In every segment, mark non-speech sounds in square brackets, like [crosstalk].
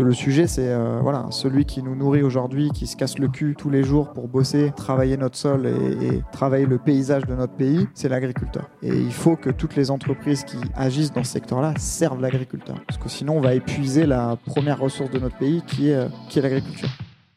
Le sujet, c'est euh, voilà, celui qui nous nourrit aujourd'hui, qui se casse le cul tous les jours pour bosser, travailler notre sol et, travailler le paysage de notre pays, c'est l'agriculteur. Et il faut que toutes les entreprises qui agissent dans ce secteur-là servent l'agriculteur. Parce que sinon, on va épuiser la première ressource de notre pays qui est, euh, qui est l'agriculture.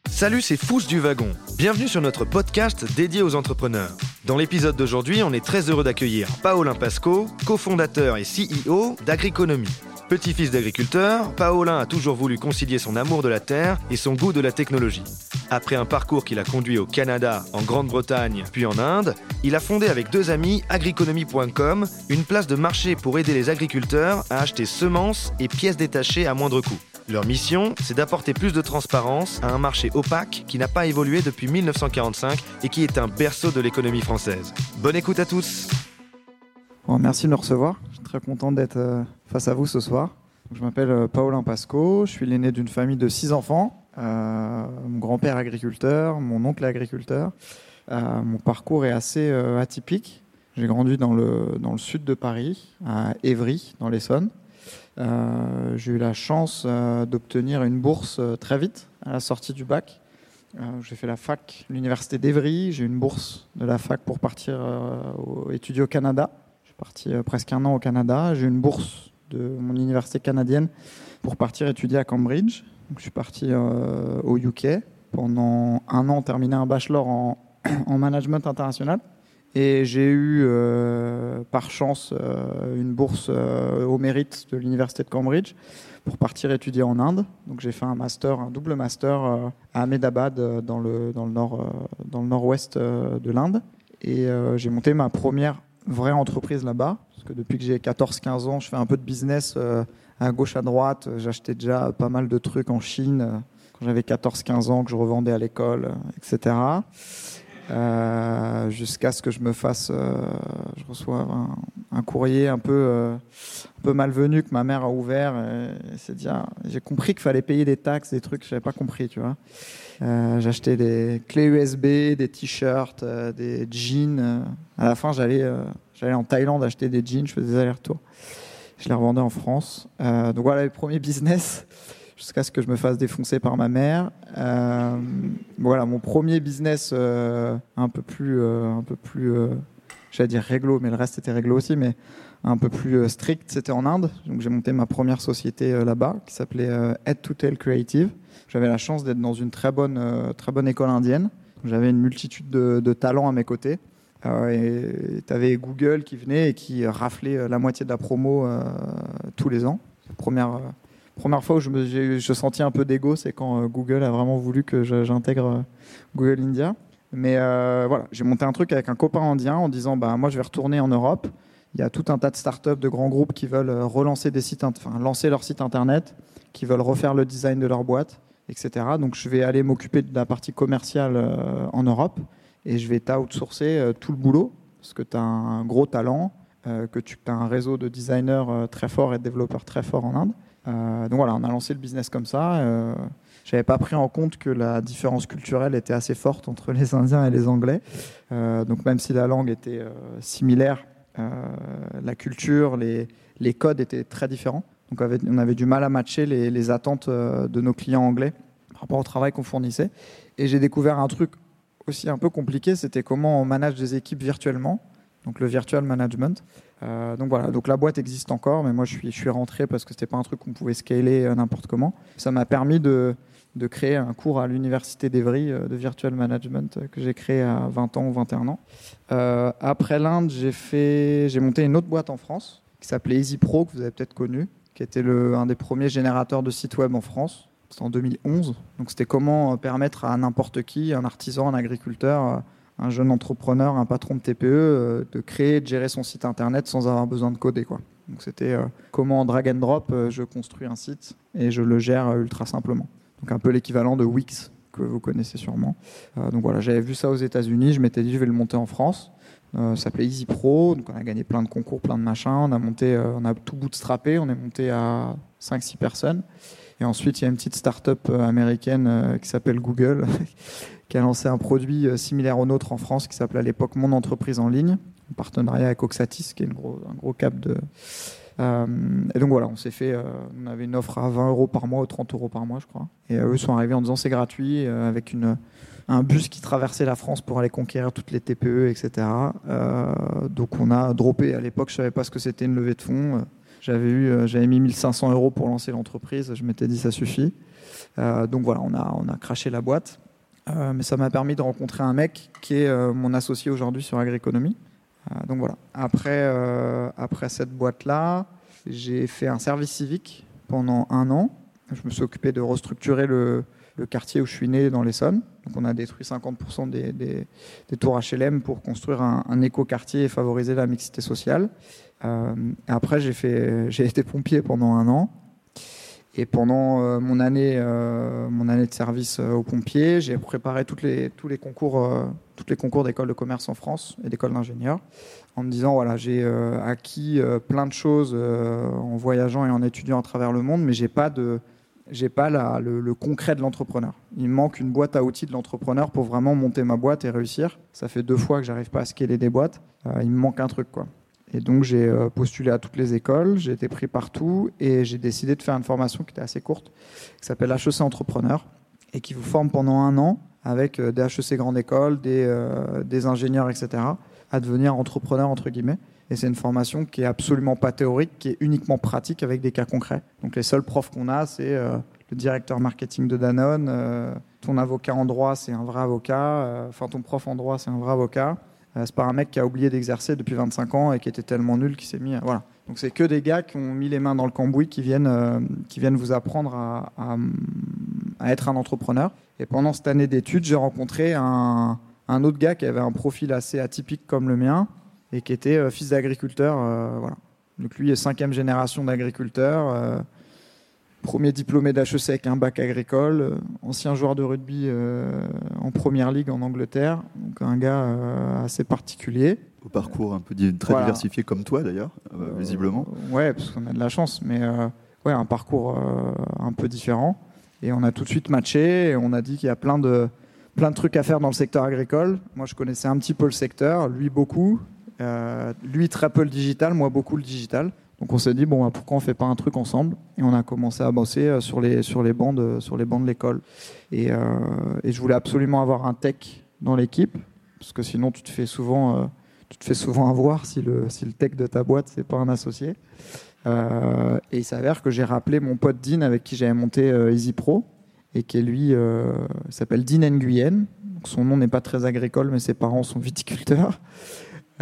Salut, c'est Fous du Wagon. Bienvenue sur notre podcast dédié aux entrepreneurs. Dans l'épisode d'aujourd'hui, on est très heureux d'accueillir Paolin Pasco, cofondateur et CEO d'Agriconomie. Petit-fils d'agriculteur, Paolin a toujours voulu concilier son amour de la terre et son goût de la technologie. Après un parcours qui l'a conduit au Canada, en Grande-Bretagne, puis en Inde, il a fondé avec deux amis agriconomie.com, une place de marché pour aider les agriculteurs à acheter semences et pièces détachées à moindre coût. Leur mission, c'est d'apporter plus de transparence à un marché opaque qui n'a pas évolué depuis 1945 et qui est un berceau de l'économie française. Bonne écoute à tous merci de me recevoir. Je suis très content d'être euh, face à vous ce soir. Je m'appelle euh, Paulin Pasco, je suis l'aîné d'une famille de six enfants. Euh, mon grand-père agriculteur, mon oncle agriculteur. mon parcours est assez atypique. J'ai grandi dans le, dans le sud de Paris, à Évry, dans l'Essonne. J'ai eu la chance d'obtenir une bourse très vite à la sortie du bac. J'ai fait la fac, l'université d'Evry. J'ai eu une bourse de la fac pour partir étudier au Canada parti euh, presque un an au Canada. J'ai eu une bourse de mon université canadienne pour partir étudier à Cambridge. Donc, je suis parti euh, au UK pendant un an, terminer un bachelor en, [clears throat] en management international. Et j'ai eu, euh, par chance, une bourse au mérite de l'université de Cambridge pour partir étudier en Inde. Donc j'ai fait un master, un double master à Ahmedabad, dans le, dans le, nord, dans le nord-ouest de l'Inde. Et j'ai monté ma première vraie entreprise là-bas. Parce que depuis que j'ai 14-15 ans, je fais un peu de business euh, à gauche, à droite. J'achetais déjà pas mal de trucs en Chine euh, quand j'avais 14-15 ans, que je revendais à l'école, etc. Euh, jusqu'à ce que je me fasse, je reçois un, courrier un peu, un peu malvenu que ma mère a ouvert. C'est dire, j'ai compris qu'il fallait payer des taxes, des trucs que j'avais pas compris, tu vois. Euh, j'achetais des clés USB, des t-shirts, euh, des jeans. Euh, à la fin, j'allais j'allais en Thaïlande acheter des jeans, je faisais des allers-retours. Je les revendais en France. donc voilà les premiers [laughs] business jusqu'à ce que je me fasse défoncer par ma mère. voilà mon premier business un peu plus, un peu plus, j'allais dire réglo, mais le reste était réglo aussi, mais un peu plus strict, c'était en Inde. Donc j'ai monté ma première société là-bas qui s'appelait Head to Tail Creative. J'avais la chance d'être dans une très bonne, euh, très bonne école indienne. J'avais une multitude de, talents à mes côtés. Euh, et tu avais Google qui venait et qui raflait euh, la moitié de la promo tous les ans. Première, première fois où je, me, je sentis un peu d'ego, c'est quand Google a vraiment voulu que j'intègre Google India. Mais voilà, j'ai monté un truc avec un copain indien en disant bah, Moi, je vais retourner en Europe. Il y a tout un tas de startups, de grands groupes qui veulent relancer des sites, lancer leur site internet, qui veulent refaire le design de leur boîte etc. Donc je vais aller m'occuper de la partie commerciale euh, en Europe et je vais t'outsourcer euh, tout le boulot parce que tu as un gros talent, euh, que tu as un réseau de designers très fort et de développeurs très forts en Inde. Donc voilà, on a lancé le business comme ça. J'avais pas pris en compte que la différence culturelle était assez forte entre les Indiens et les Anglais. donc même si la langue était similaire, la culture, les, codes étaient très différents. Donc on avait du mal à matcher les, attentes euh, de nos clients anglais par rapport au travail qu'on fournissait. Et j'ai découvert un truc aussi un peu compliqué, c'était comment on manage des équipes virtuellement, donc le virtual management. Euh, donc voilà, donc la boîte existe encore, mais moi je suis, rentré parce que c'était pas un truc qu'on pouvait scaler euh, n'importe comment. Ça m'a permis de, créer un cours à l'université d'Evry de virtual management que j'ai créé à 20 ans ou 21 ans. après l'Inde, j'ai monté une autre boîte en France qui s'appelait Easy Pro que vous avez peut-être connu qui était un des premiers générateurs de sites web en France. C'était en 2011. Donc c'était comment euh, permettre à n'importe qui, un artisan, un agriculteur, euh, un jeune entrepreneur, un patron de TPE, euh, de créer, de gérer son site internet sans avoir besoin de coder. Quoi. Donc c'était comment en drag and drop, je construis un site et je le gère ultra simplement. Donc un peu l'équivalent de Wix que vous connaissez sûrement. donc voilà, j'avais vu ça aux États-Unis, je m'étais dit je vais le monter en France. Euh, ça s'appelait Easy Pro. Donc on a gagné plein de concours, plein de machins. On a monté, euh, on a tout bootstrappé. On est monté à 5-6 personnes. Et ensuite, il y a une petite start-up euh, américaine qui s'appelle Google, [laughs] qui a lancé un produit similaire au nôtre en France, qui s'appelait à l'époque Mon entreprise en ligne, en partenariat avec Oxatis, qui est gros, un gros cap de, et donc voilà, on s'est fait, on avait une offre à 20 euros par mois ou 30 euros par mois, je crois. Et eux sont arrivés en disant c'est gratuit, avec une, un bus qui traversait la France pour aller conquérir toutes les TPE, etc. donc on a droppé. À l'époque, je savais pas ce que c'était une levée de fonds. J'avais eu, j'avais mis 1500 euros pour lancer l'entreprise. Je m'étais dit ça suffit. donc voilà, on a, on a craché la boîte. Euh, mais ça m'a permis de rencontrer un mec qui est euh, mon associé aujourd'hui sur Agriconomie. Euh, donc voilà. Après, après cette boîte-là, j'ai fait un service civique pendant un an. Je me suis occupé de restructurer le, le quartier où je suis né dans l'Essonne. Donc on a détruit 50% des, des, tours HLM pour construire un, éco-quartier et favoriser la mixité sociale. Euh, après, j'ai, fait, [laughs] j'ai été pompier pendant un an. Et pendant euh, mon, année, euh, mon année de service aux pompiers, j'ai préparé toutes les, tous les concours, toutes concours d'école de commerce en France et d'école d'ingénieurs, en me disant voilà, j'ai acquis plein de choses en voyageant et en étudiant à travers le monde, mais j'ai pas de j'ai pas le, concret de l'entrepreneur. Il me manque une boîte à outils de l'entrepreneur pour vraiment monter ma boîte et réussir. Ça fait deux fois que j'arrive pas à scaler des boîtes. il me manque un truc quoi. Et donc j'ai euh, postulé à toutes les écoles, j'ai été pris partout et j'ai décidé de faire une formation qui était assez courte, qui s'appelle HEC Entrepreneur et qui vous forme pendant un an avec euh, des HEC Grande École, des, euh, des ingénieurs, etc., à devenir entrepreneur entre guillemets. Et c'est une formation qui est absolument pas théorique, qui est uniquement pratique avec des cas concrets. Donc les seuls profs qu'on a, c'est le directeur marketing de Danone, ton avocat en droit, c'est un vrai avocat, enfin ton prof en droit, c'est un vrai avocat. Euh, c'est pas un mec qui a oublié d'exercer depuis 25 ans et qui était tellement nul qu'il s'est mis. À... Voilà. Donc c'est que des gars qui ont mis les mains dans le cambouis, qui viennent, euh, qui viennent vous apprendre à, être un entrepreneur. Et pendant cette année d'études, j'ai rencontré un, autre gars qui avait un profil assez atypique comme le mien et qui était euh, fils d'agriculteur. Euh, voilà. Donc lui est cinquième génération d'agriculteur. Euh, premier diplômé d'HEC avec un bac agricole, ancien joueur de rugby en première ligue en Angleterre, donc un gars assez particulier. Au parcours un peu très voilà. diversifié comme toi d'ailleurs, visiblement. ouais, parce qu'on a de la chance, mais ouais, un parcours un peu différent. Et on a tout de suite matché et on a dit qu'il y a plein de, plein de trucs à faire dans le secteur agricole. Moi, je connaissais un petit peu le secteur, lui beaucoup. Lui, très peu le digital, moi beaucoup le digital. Donc on s'est dit bon pourquoi on fait pas un truc ensemble? Et on a commencé à bosser euh, sur les sur les bancs de, sur les bancs de l'école. Et, euh, je voulais absolument avoir un tech dans l'équipe parce que sinon tu te fais souvent euh, tu te fais souvent avoir si le si le tech de ta boîte c'est pas un associé. Euh, et il s'avère que j'ai rappelé mon pote Dean avec qui j'avais monté euh, Easy Pro et qui lui euh, s'appelle Dean Nguyen. Son nom n'est pas très agricole mais ses parents sont viticulteurs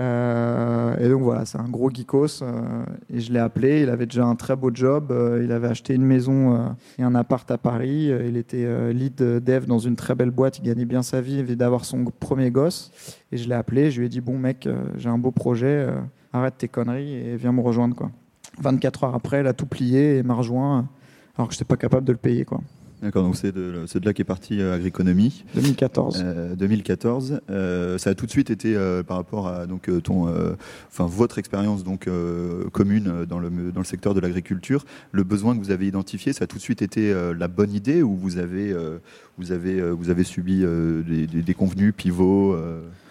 euh, et donc voilà, c'est un gros geekos. Euh, et je l'ai appelé. Il avait déjà un très beau job. Euh, il avait acheté une maison et un appart à Paris. Il était lead dev dans une très belle boîte. Il gagnait bien sa vie. Il venait d'avoir son premier gosse. Et je l'ai appelé. Je lui ai dit Bon, mec, j'ai un beau projet. arrête tes conneries et viens me rejoindre. Quoi. 24 heures après, il a tout plié et m'a rejoint alors que je n'étais pas capable de le payer. Quoi. D'accord, donc c'est de, de, là qu'est parti euh, Agriconomie. 2014. Euh, 2014. Euh, ça a tout de suite été euh, par rapport à donc euh, ton, enfin votre expérience donc commune dans le dans le secteur de l'agriculture, le besoin que vous avez identifié, ça a tout de suite été la bonne idée ou vous avez vous avez vous avez subi des, des, des, convenus pivots,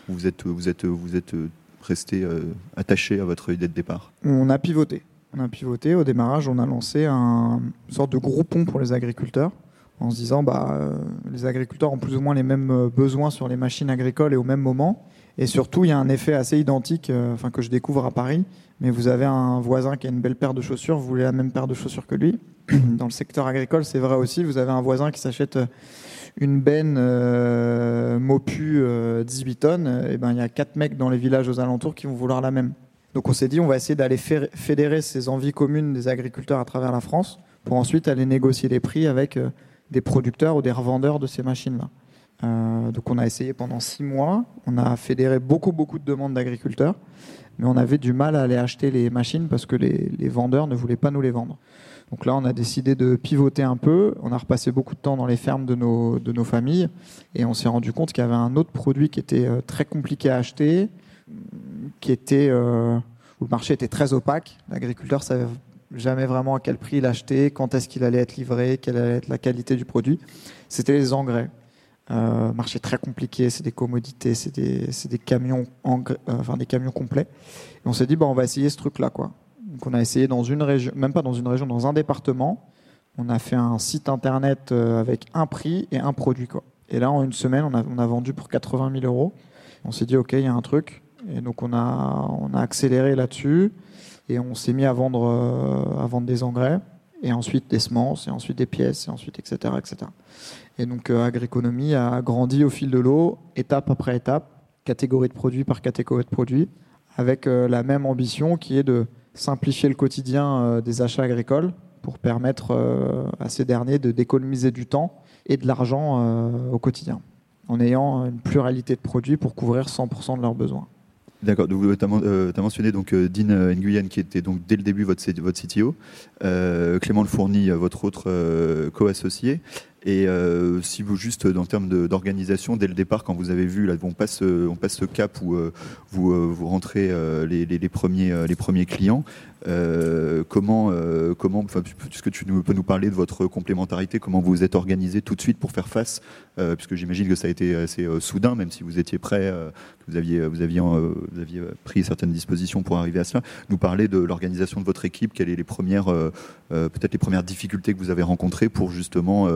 vous êtes vous êtes vous êtes resté attaché à votre idée de départ? On a pivoté. On a pivoté. Au démarrage, on a lancé un, une sorte de groupon pour les agriculteurs en se disant bah, euh, les agriculteurs ont plus ou moins les mêmes euh, besoins sur les machines agricoles et au même moment. Et surtout, il y a un effet assez identique, euh, enfin que je découvre à Paris. Mais vous avez un voisin qui a une belle paire de chaussures, vous voulez la même paire de chaussures que lui. [clears throat] Dans le secteur agricole, c'est vrai aussi. Vous avez un voisin qui s'achète une benne Mopu euh, 18 tonnes. Et ben, il y a quatre mecs dans les villages aux alentours qui vont vouloir la même. Donc on s'est dit, on va essayer d'aller fédérer ces envies communes des agriculteurs à travers la France pour ensuite aller négocier les prix avec des producteurs ou des revendeurs de ces machines-là. Euh, donc on a essayé pendant six mois, on a fédéré beaucoup beaucoup de demandes d'agriculteurs, mais on avait du mal à aller acheter les machines parce que les, vendeurs ne voulaient pas nous les vendre. Donc là on a décidé de pivoter un peu, on a repassé beaucoup de temps dans les fermes de nos, de nos familles et on s'est rendu compte qu'il y avait un autre produit qui était euh, très compliqué à acheter, qui était euh, où le marché était très opaque, l'agriculteur savait jamais vraiment à quel prix l'acheter, quand est-ce qu'il allait être livré, quelle allait être la qualité du produit. C'était les engrais. Euh, marché très compliqué, c'est des commodités, c'est des, camions euh, enfin des camions complets. Et on s'est dit, bah, on va essayer ce truc-là. Donc on a essayé dans une région, même pas dans une région, dans un département. On a fait un site internet euh, avec un prix et un produit. Quoi. Et là, en une semaine, on a, on a vendu pour 80 000 euros. On s'est dit, OK, il y a un truc. Et donc on a, on a accéléré là-dessus. Et on s'est mis à vendre, euh, à vendre des engrais. Et ensuite des semences, et ensuite des pièces, et ensuite, etc. etc. Et donc euh, Agriconomie a grandi au fil de l'eau, étape après étape, catégorie de produits par catégorie de produits, avec la même ambition qui est de simplifier le quotidien des achats agricoles pour permettre euh, à ces derniers de d'économiser du temps et de l'argent euh, au quotidien, en ayant une pluralité de produits pour couvrir 100% de leurs besoins. D'accord, tu as, as, mentionné donc euh, Dean Nguyen qui était donc dès le début votre, votre CTO, Clément Le Fourni, votre autre co-associé. Et euh, si vous, juste dans le terme d'organisation, dès le départ, quand vous avez vu, là, on passe, on passe ce cap où euh, vous, euh, vous rentrez les, premiers, les premiers clients, comment, comment est-ce que tu peux nous parler de votre complémentarité Comment vous vous êtes organisé tout de suite pour faire face Puisque j'imagine que ça a été assez soudain, même si vous étiez prêt, vous aviez, vous, aviez, vous aviez pris certaines dispositions pour arriver à cela. Nous parler de l'organisation de votre équipe, quelles sont les premières, peut-être les premières difficultés que vous avez rencontrées pour justement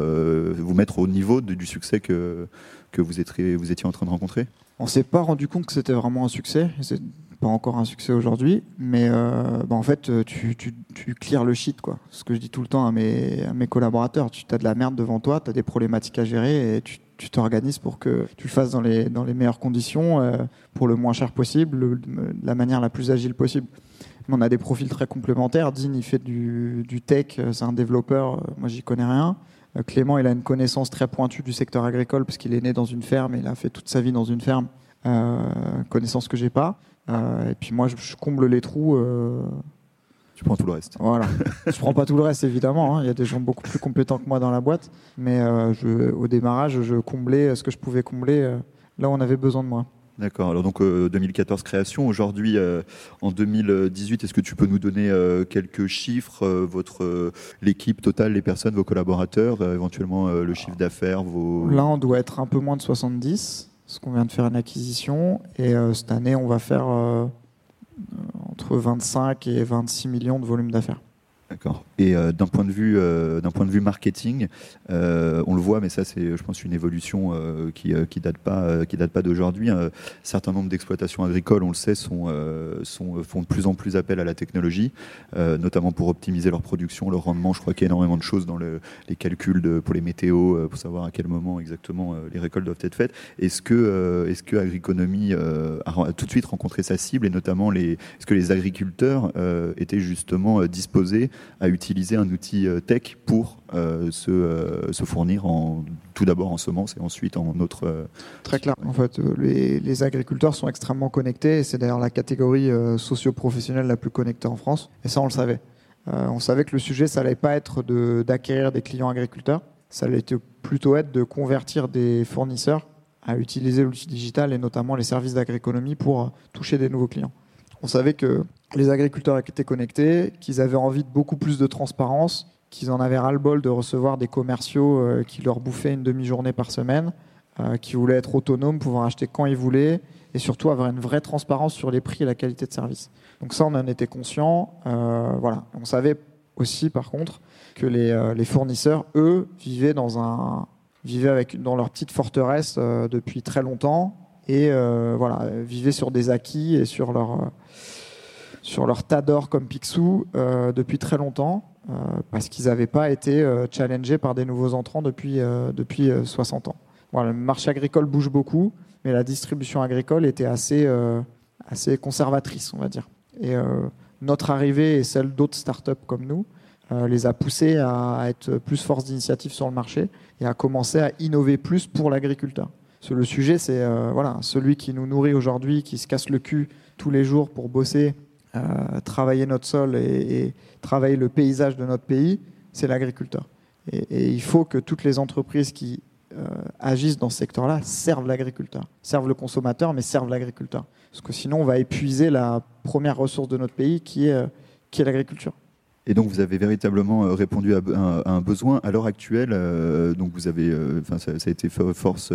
vous mettre au niveau du succès que, que vous, étiez, vous étiez en train de rencontrer? On s'est pas rendu compte que c'était vraiment un succès. C'est pas encore un succès aujourd'hui, mais euh, bah, en fait, tu, tu, tu clears le shit, quoi. Ce que je dis tout le temps à mes, mes collaborateurs. Tu as de la merde devant toi, tu as des problématiques à gérer et tu tu t'organises pour que tu le fasses dans les, dans les meilleures conditions, euh, pour le moins cher possible, de la manière la plus agile possible. on a des profils très complémentaires. Dean, il fait du, du tech, c'est un développeur, moi j'y connais rien. Euh, Clément, il a une connaissance très pointue du secteur agricole parce qu'il est né dans une ferme et il a fait toute sa vie dans une ferme. Euh, connaissance que j'ai pas. Euh, et puis moi, je, comble les trous. Tu prends tout le reste. Voilà. [laughs] je prends pas tout le reste évidemment. Hein. Il y a des gens beaucoup plus compétents que moi dans la boîte, mais je, au démarrage, je comblais ce que je pouvais combler là où on avait besoin de moi. D'accord. Alors donc 2014 euh, création. Aujourd'hui, euh, en 2018, est-ce que tu peux nous donner euh, quelques chiffres, votre l'équipe totale, les personnes, vos collaborateurs, éventuellement le chiffre d'affaires, vos. Là, on doit être un peu moins de 70, parce qu'on vient de faire une acquisition, et cette année, on va faire entre 25 et 26 millions de volume d'affaires. D'accord. Et euh, d'un point de vue, euh, d'un point de vue marketing, euh, on le voit, mais ça c'est, je pense, une évolution qui, qui date pas, qui date pas d'aujourd'hui. Un certain nombre d'exploitations agricoles, on le sait, sont, sont, font de plus en plus appel à la technologie, notamment pour optimiser leur production, leur rendement. Je crois qu'il y a énormément de choses dans le, les calculs de, pour les météos, pour savoir à quel moment exactement les récoltes doivent être faites. Est-ce que, est-ce que Agriconomie a, tout de suite rencontré sa cible et notamment les, est-ce que les agriculteurs étaient justement disposés à utiliser un outil euh, tech pour euh, se, euh, se, fournir en, tout d'abord en semences et ensuite en autres. Très clair. En fait, les, les, agriculteurs sont extrêmement connectés et c'est d'ailleurs la catégorie socio-professionnelle la plus connectée en France. Et ça, on le savait. on savait que le sujet, ça n'allait pas être d'acquérir des clients agriculteurs, ça allait plutôt être de convertir des fournisseurs à utiliser l'outil digital et notamment les services d'agroéconomie pour toucher des nouveaux clients. On savait que les agriculteurs étaient connectés, qu'ils avaient envie de beaucoup plus de transparence, qu'ils en avaient ras-le-bol de recevoir des commerciaux euh, qui leur bouffaient une demi-journée par semaine, euh, qui voulaient être autonomes, pouvoir acheter quand ils voulaient, et surtout avoir une vraie transparence sur les prix et la qualité de service. Donc ça, on en était conscient. Euh, voilà. On savait aussi, par contre, que les, fournisseurs, eux, vivaient dans un vivaient avec dans leur petite forteresse depuis très longtemps et voilà vivaient sur des acquis et sur leur sur leur tas d'or comme Picsou euh, depuis très longtemps, euh, parce qu'ils n'avaient pas été euh, challengés par des nouveaux entrants depuis, depuis 60 ans. Le marché agricole bouge beaucoup, mais la distribution agricole était assez, assez conservatrice, on va dire. Et notre arrivée et celle d'autres startups comme nous les a poussés à, être plus force d'initiative sur le marché et à commencer à innover plus pour l'agriculteur. Le sujet, c'est voilà, celui qui nous nourrit aujourd'hui, qui se casse le cul tous les jours pour bosser travailler notre sol et, travailler le paysage de notre pays, c'est l'agriculteur. Et, il faut que toutes les entreprises qui euh, agissent dans ce secteur-là servent l'agriculteur, servent le consommateur, mais servent l'agriculteur. Parce que sinon, on va épuiser la première ressource de notre pays euh, qui est l'agriculture. Et donc vous avez véritablement euh, répondu à, un besoin. À l'heure actuelle, euh, donc vous avez, euh, enfin ça, a été force,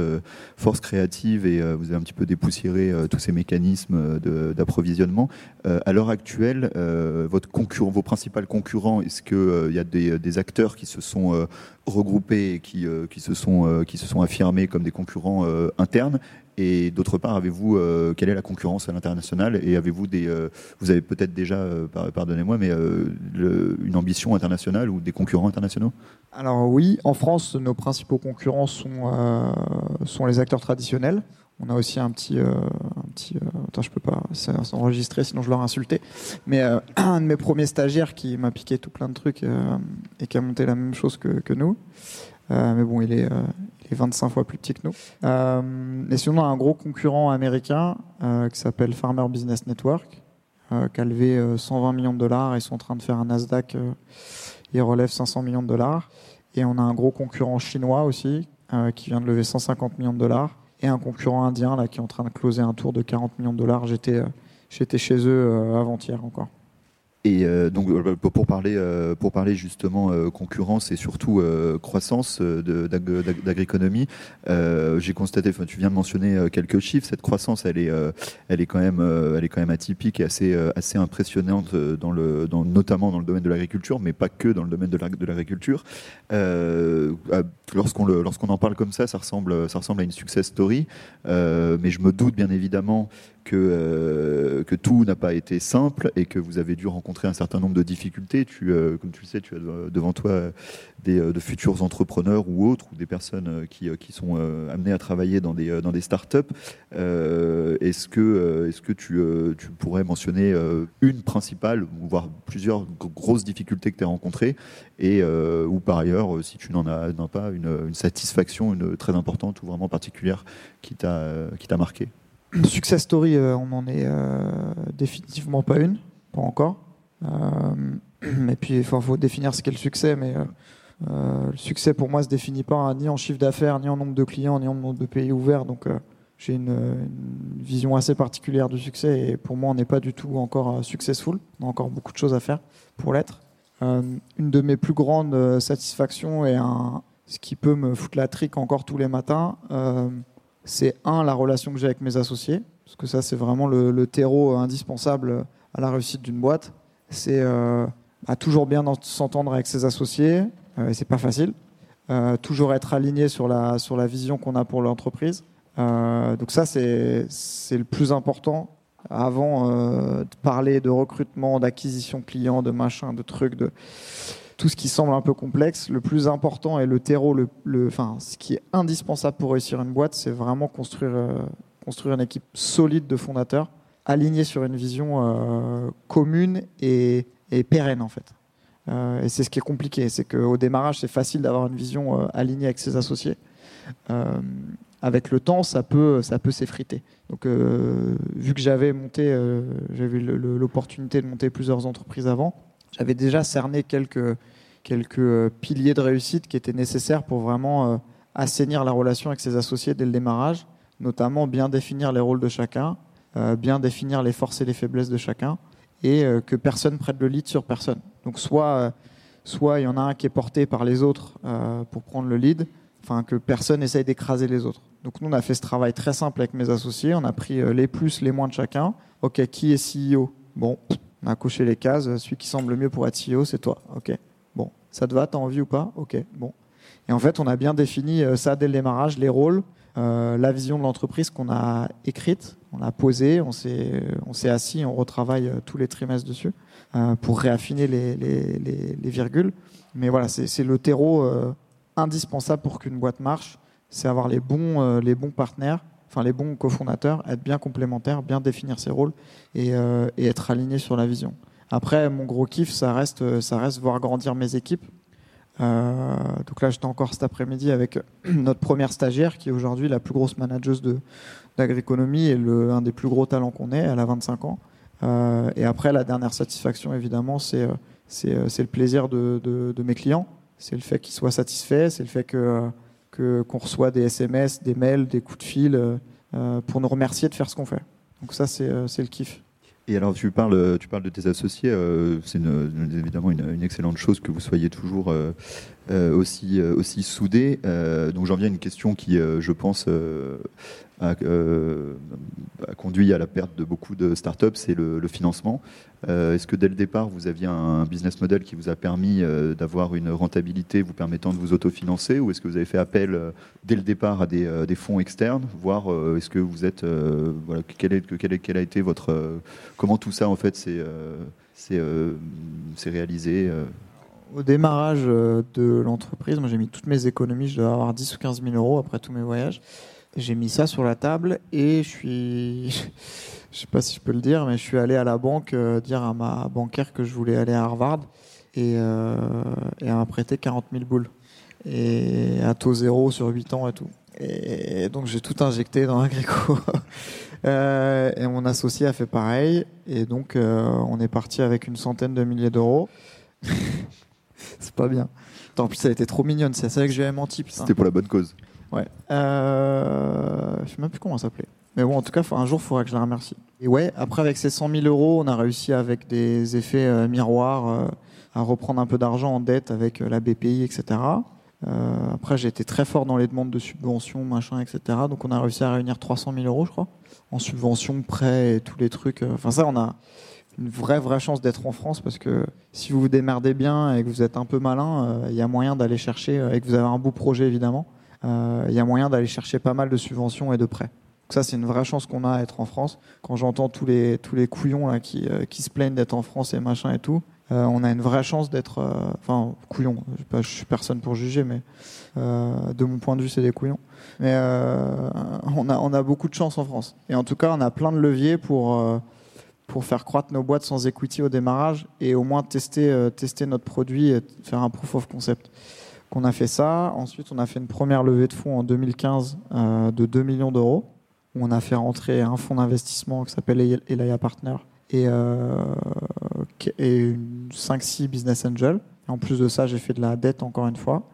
créative et vous avez un petit peu dépoussiéré tous ces mécanismes d'approvisionnement. à l'heure actuelle, vos principaux concurrents, est-ce qu'il y a des, acteurs qui se sont regroupés et qui se sont affirmés comme des concurrents internes? Et d'autre part, avez-vous euh, quelle est la concurrence à l'international et avez-vous des, euh, vous avez peut-être déjà, euh, pardonnez-moi, mais une ambition internationale ou des concurrents internationaux? Alors oui, en France, nos principaux concurrents sont sont les acteurs traditionnels. On a aussi un petit, un petit, attends, je peux pas s'enregistrer, sinon je leur insulter. Mais [clears throat] un de mes premiers stagiaires qui m'a piqué tout plein de trucs et qui a monté la même chose que, que nous. mais bon, il est, 25 fois plus petit que nous. Euh, et sinon, on a un gros concurrent américain euh, qui s'appelle Farmer Business Network, euh, qui a levé 120 millions de dollars. Ils sont en train de faire un Nasdaq, ils relèvent 500 millions de dollars. Et on a un gros concurrent chinois aussi, qui vient de lever 150 millions de dollars. Et un concurrent indien là, qui est en train de closer un tour de 40 millions de dollars. J'étais, j'étais chez eux avant-hier encore. Et euh, donc euh, pour parler euh, pour parler justement concurrence et surtout croissance d'agriconomie, j'ai constaté, tu viens de mentionner quelques chiffres, cette croissance elle est elle est quand même elle est quand même atypique et assez assez impressionnante dans le dans, notamment dans le domaine de l'agriculture, mais pas que dans le domaine de l'agriculture. lorsqu'on lorsqu'on en parle comme ça, ça ressemble ça ressemble à une success story, mais je me doute bien évidemment que, euh, que tout n'a pas été simple et que vous avez dû rencontrer un certain nombre de difficultés. Tu, euh, comme tu le sais, tu as devant toi des, de futurs entrepreneurs ou autres, ou des personnes qui, qui sont amenées à travailler dans des, dans des startups. est-ce que, est-ce que tu, tu pourrais mentionner une principale, voire plusieurs grosses difficultés que tu as rencontrées, et, ou par ailleurs, si tu n'en as, pas, une, une satisfaction une, très importante ou vraiment particulière qui t'a, qui t'a marqué [clears throat] Success story, euh, on n'en est euh, définitivement pas une, pas encore. Euh, [clears throat] et puis, il faut, définir ce qu'est le succès, mais le succès pour moi se définit pas ni en chiffre d'affaires, ni en nombre de clients, ni en nombre de pays ouverts. Donc, j'ai une, vision assez particulière du succès et pour moi, on n'est pas du tout encore successful. On a encore beaucoup de choses à faire pour l'être. une de mes plus grandes satisfactions et ce qui peut me foutre la trique encore tous les matins, c'est un, la relation que j'ai avec mes associés, parce que ça, c'est vraiment le, terreau indispensable à la réussite d'une boîte. C'est euh, toujours bien s'entendre avec ses associés, euh, et c'est pas facile. Euh, toujours être aligné sur la, sur la vision qu'on a pour l'entreprise. donc ça, c'est le plus important avant de parler de recrutement, d'acquisition client, de machin, de trucs, de tout ce qui semble un peu complexe, le plus important et le terreau, le, enfin, ce qui est indispensable pour réussir une boîte, c'est vraiment construire, euh, construire une équipe solide de fondateurs, alignée sur une vision euh, commune et, pérenne en fait. Euh, et c'est ce qui est compliqué, c'est qu'au démarrage, c'est facile d'avoir une vision alignée avec ses associés. avec le temps, ça peut, ça peut s'effriter. Donc, vu que j'avais monté, j'avais eu l'opportunité de monter plusieurs entreprises avant, j'avais déjà cerné quelques, quelques euh, piliers de réussite qui étaient nécessaires pour vraiment euh, assainir la relation avec ses associés dès le démarrage, notamment bien définir les rôles de chacun, euh, bien définir les forces et les faiblesses de chacun, et que personne prenne le lead sur personne. Donc soit soit il y en a un qui est porté par les autres pour prendre le lead, enfin que personne essaye d'écraser les autres. Donc nous on a fait ce travail très simple avec mes associés, on a pris les plus, les moins de chacun. Ok, qui est CEO Bon, on a coché les cases. Celui qui semble le mieux pour être CEO, c'est toi. Ok. Bon, ça te va? T'as envie ou pas? Ok. Bon. Et en fait, on a bien défini euh, ça dès le démarrage, les rôles, euh, la vision de l'entreprise qu'on a écrite, on l'a posée, on s'est, s'est assis, on retravaille euh, tous les trimestres dessus pour réaffiner les, les, les, virgules. Mais voilà, c'est, le terreau indispensable pour qu'une boîte marche, c'est avoir les bons, les bons partenaires enfin les bons cofondateurs, être bien complémentaires, bien définir ses rôles euh, et, être alignés sur la vision. Après, mon gros kiff, ça reste, ça reste voir grandir mes équipes. Euh, donc là, j'étais encore cet après-midi avec [clears throat] notre première stagiaire, qui est aujourd'hui la plus grosse manageuse d'agroéconomie et le, un des plus gros talents qu'on ait. Elle a 25 ans. Euh, et après, la dernière satisfaction, évidemment, c'est le plaisir de mes clients. C'est le fait qu'ils soient satisfaits, c'est le fait que qu'on reçoit des SMS, des mails, des coups de fil euh, euh, pour nous remercier de faire ce qu'on fait. Donc ça, c'est euh, le kiff. Et alors, tu parles, tu parles de tes associés. c'est évidemment une, excellente chose que vous soyez toujours aussi, aussi soudés. Donc, j'en viens à une question qui, je pense, a, euh, a conduit à la perte de beaucoup de startups, c'est le, financement. Euh, Est-ce que dès le départ, vous aviez un business model qui vous a permis euh, d'avoir une rentabilité vous permettant de vous autofinancer, ou est-ce que vous avez fait appel dès le départ à des, fonds externes, voir euh, est-ce que vous êtes, voilà, a été votre, comment tout ça en fait s'est réalisé Au démarrage de l'entreprise, moi j'ai mis toutes mes économies, je dois avoir 10 ou 15 000 euros après tous mes voyages. J'ai mis ça sur la table et je suis, [laughs] je sais pas si je peux le dire, mais je suis allé à la banque euh, dire à ma banquière que je voulais aller à Harvard et, euh, et m'a prêté 40 000 boules et à taux zéro sur 8 ans et tout. Et donc j'ai tout injecté dans l'agrico. [laughs] Euh, et mon associé a fait pareil. Et donc euh, on est parti avec une centaine de milliers d'euros. [laughs] C'est pas bien. En plus, elle était trop mignonne. C'est ça que je lui avais menti. C'était pour la bonne cause. Ouais. Euh... Je sais même plus comment ça s'appelait. Mais bon, en tout cas, un jour, il faudra que je la remercie. Et ouais, après, avec ces 100 000 euros, on a réussi avec des effets euh, miroirs euh, à reprendre un peu d'argent en dette avec euh, la BPI, etc. Après, j'ai été très fort dans les demandes de subventions, machin, etc. Donc, on a réussi à réunir 300 000 euros, je crois, en subventions, prêts et tous les trucs. Enfin, ça, on a une vraie, vraie chance d'être en France parce que si vous vous démerdez bien et que vous êtes un peu malin, il y a moyen d'aller chercher, et que vous avez un beau projet, évidemment, il y a moyen d'aller chercher pas mal de subventions et de prêts. Donc ça, c'est une vraie chance qu'on a à être en France. Quand j'entends tous les, tous les couillons qui, euh, qui se plaignent d'être en France et machin et tout, euh, on a une vraie chance d'être... euh, Enfin, couillons, je je suis personne pour juger, mais euh, de mon point de vue, c'est des couillons. Mais euh, on, a, on a beaucoup de chance en France. Et en tout cas, on a plein de leviers pour... euh, pour faire croître nos boîtes sans equity au démarrage et au moins tester, euh, tester notre produit et faire un proof of concept. Qu'on a fait ça. Ensuite, on a fait une première levée de fonds en 2015 euh, de 2 millions d'euros. On a fait rentrer un fonds d'investissement qui s'appelle Elia Partner et, euh, et 5-6 business angels. En plus de ça, j'ai fait de la dette encore une fois.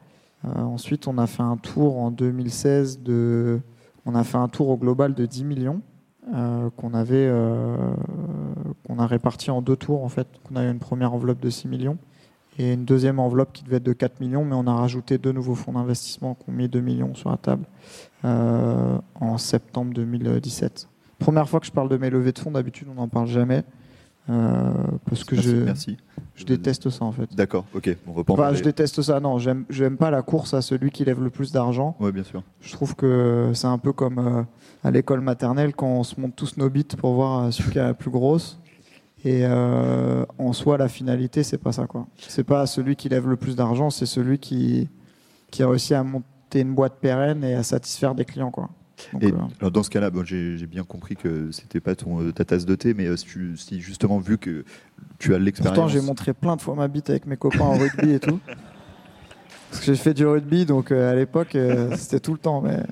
Euh, ensuite, on a fait un tour en 2016 de. On a fait un tour au global de 10 millions euh, qu'on avait qu'on a réparti en deux tours en fait. On a eu une première enveloppe de 6 millions et une deuxième enveloppe qui devait être de 4 millions, mais on a rajouté deux nouveaux fonds d'investissement qui ont mis 2 millions sur la table euh, en septembre 2017. Première fois que je parle de mes levées de fonds, d'habitude on n'en parle jamais euh, parce que Merci, je, merci. je déteste ça en fait. D'accord, ok, on reprend. Enfin, je déteste ça, non, j'aime pas la course à celui qui lève le plus d'argent. Ouais, bien sûr. Je trouve que c'est un peu comme euh, à l'école maternelle quand on se monte tous nos bites pour voir celui qui a la plus grosse. Et euh, en soi, la finalité, c'est pas ça. quoi. C'est pas celui qui lève le plus d'argent, c'est celui qui, qui a réussi à monter une boîte pérenne et à satisfaire des clients. Quoi. Donc, Et euh, alors dans ce cas-là, bon, j'ai bien compris que c'était pas ton, euh, ta tasse de thé, mais si, tu- si justement vu que tu as l'expérience. pourtant, j'ai montré plein de fois ma bite avec mes copains en rugby et tout. [laughs] Parce que j'ai fait du rugby, donc euh, à l'époque, euh, c'était tout le temps. Mais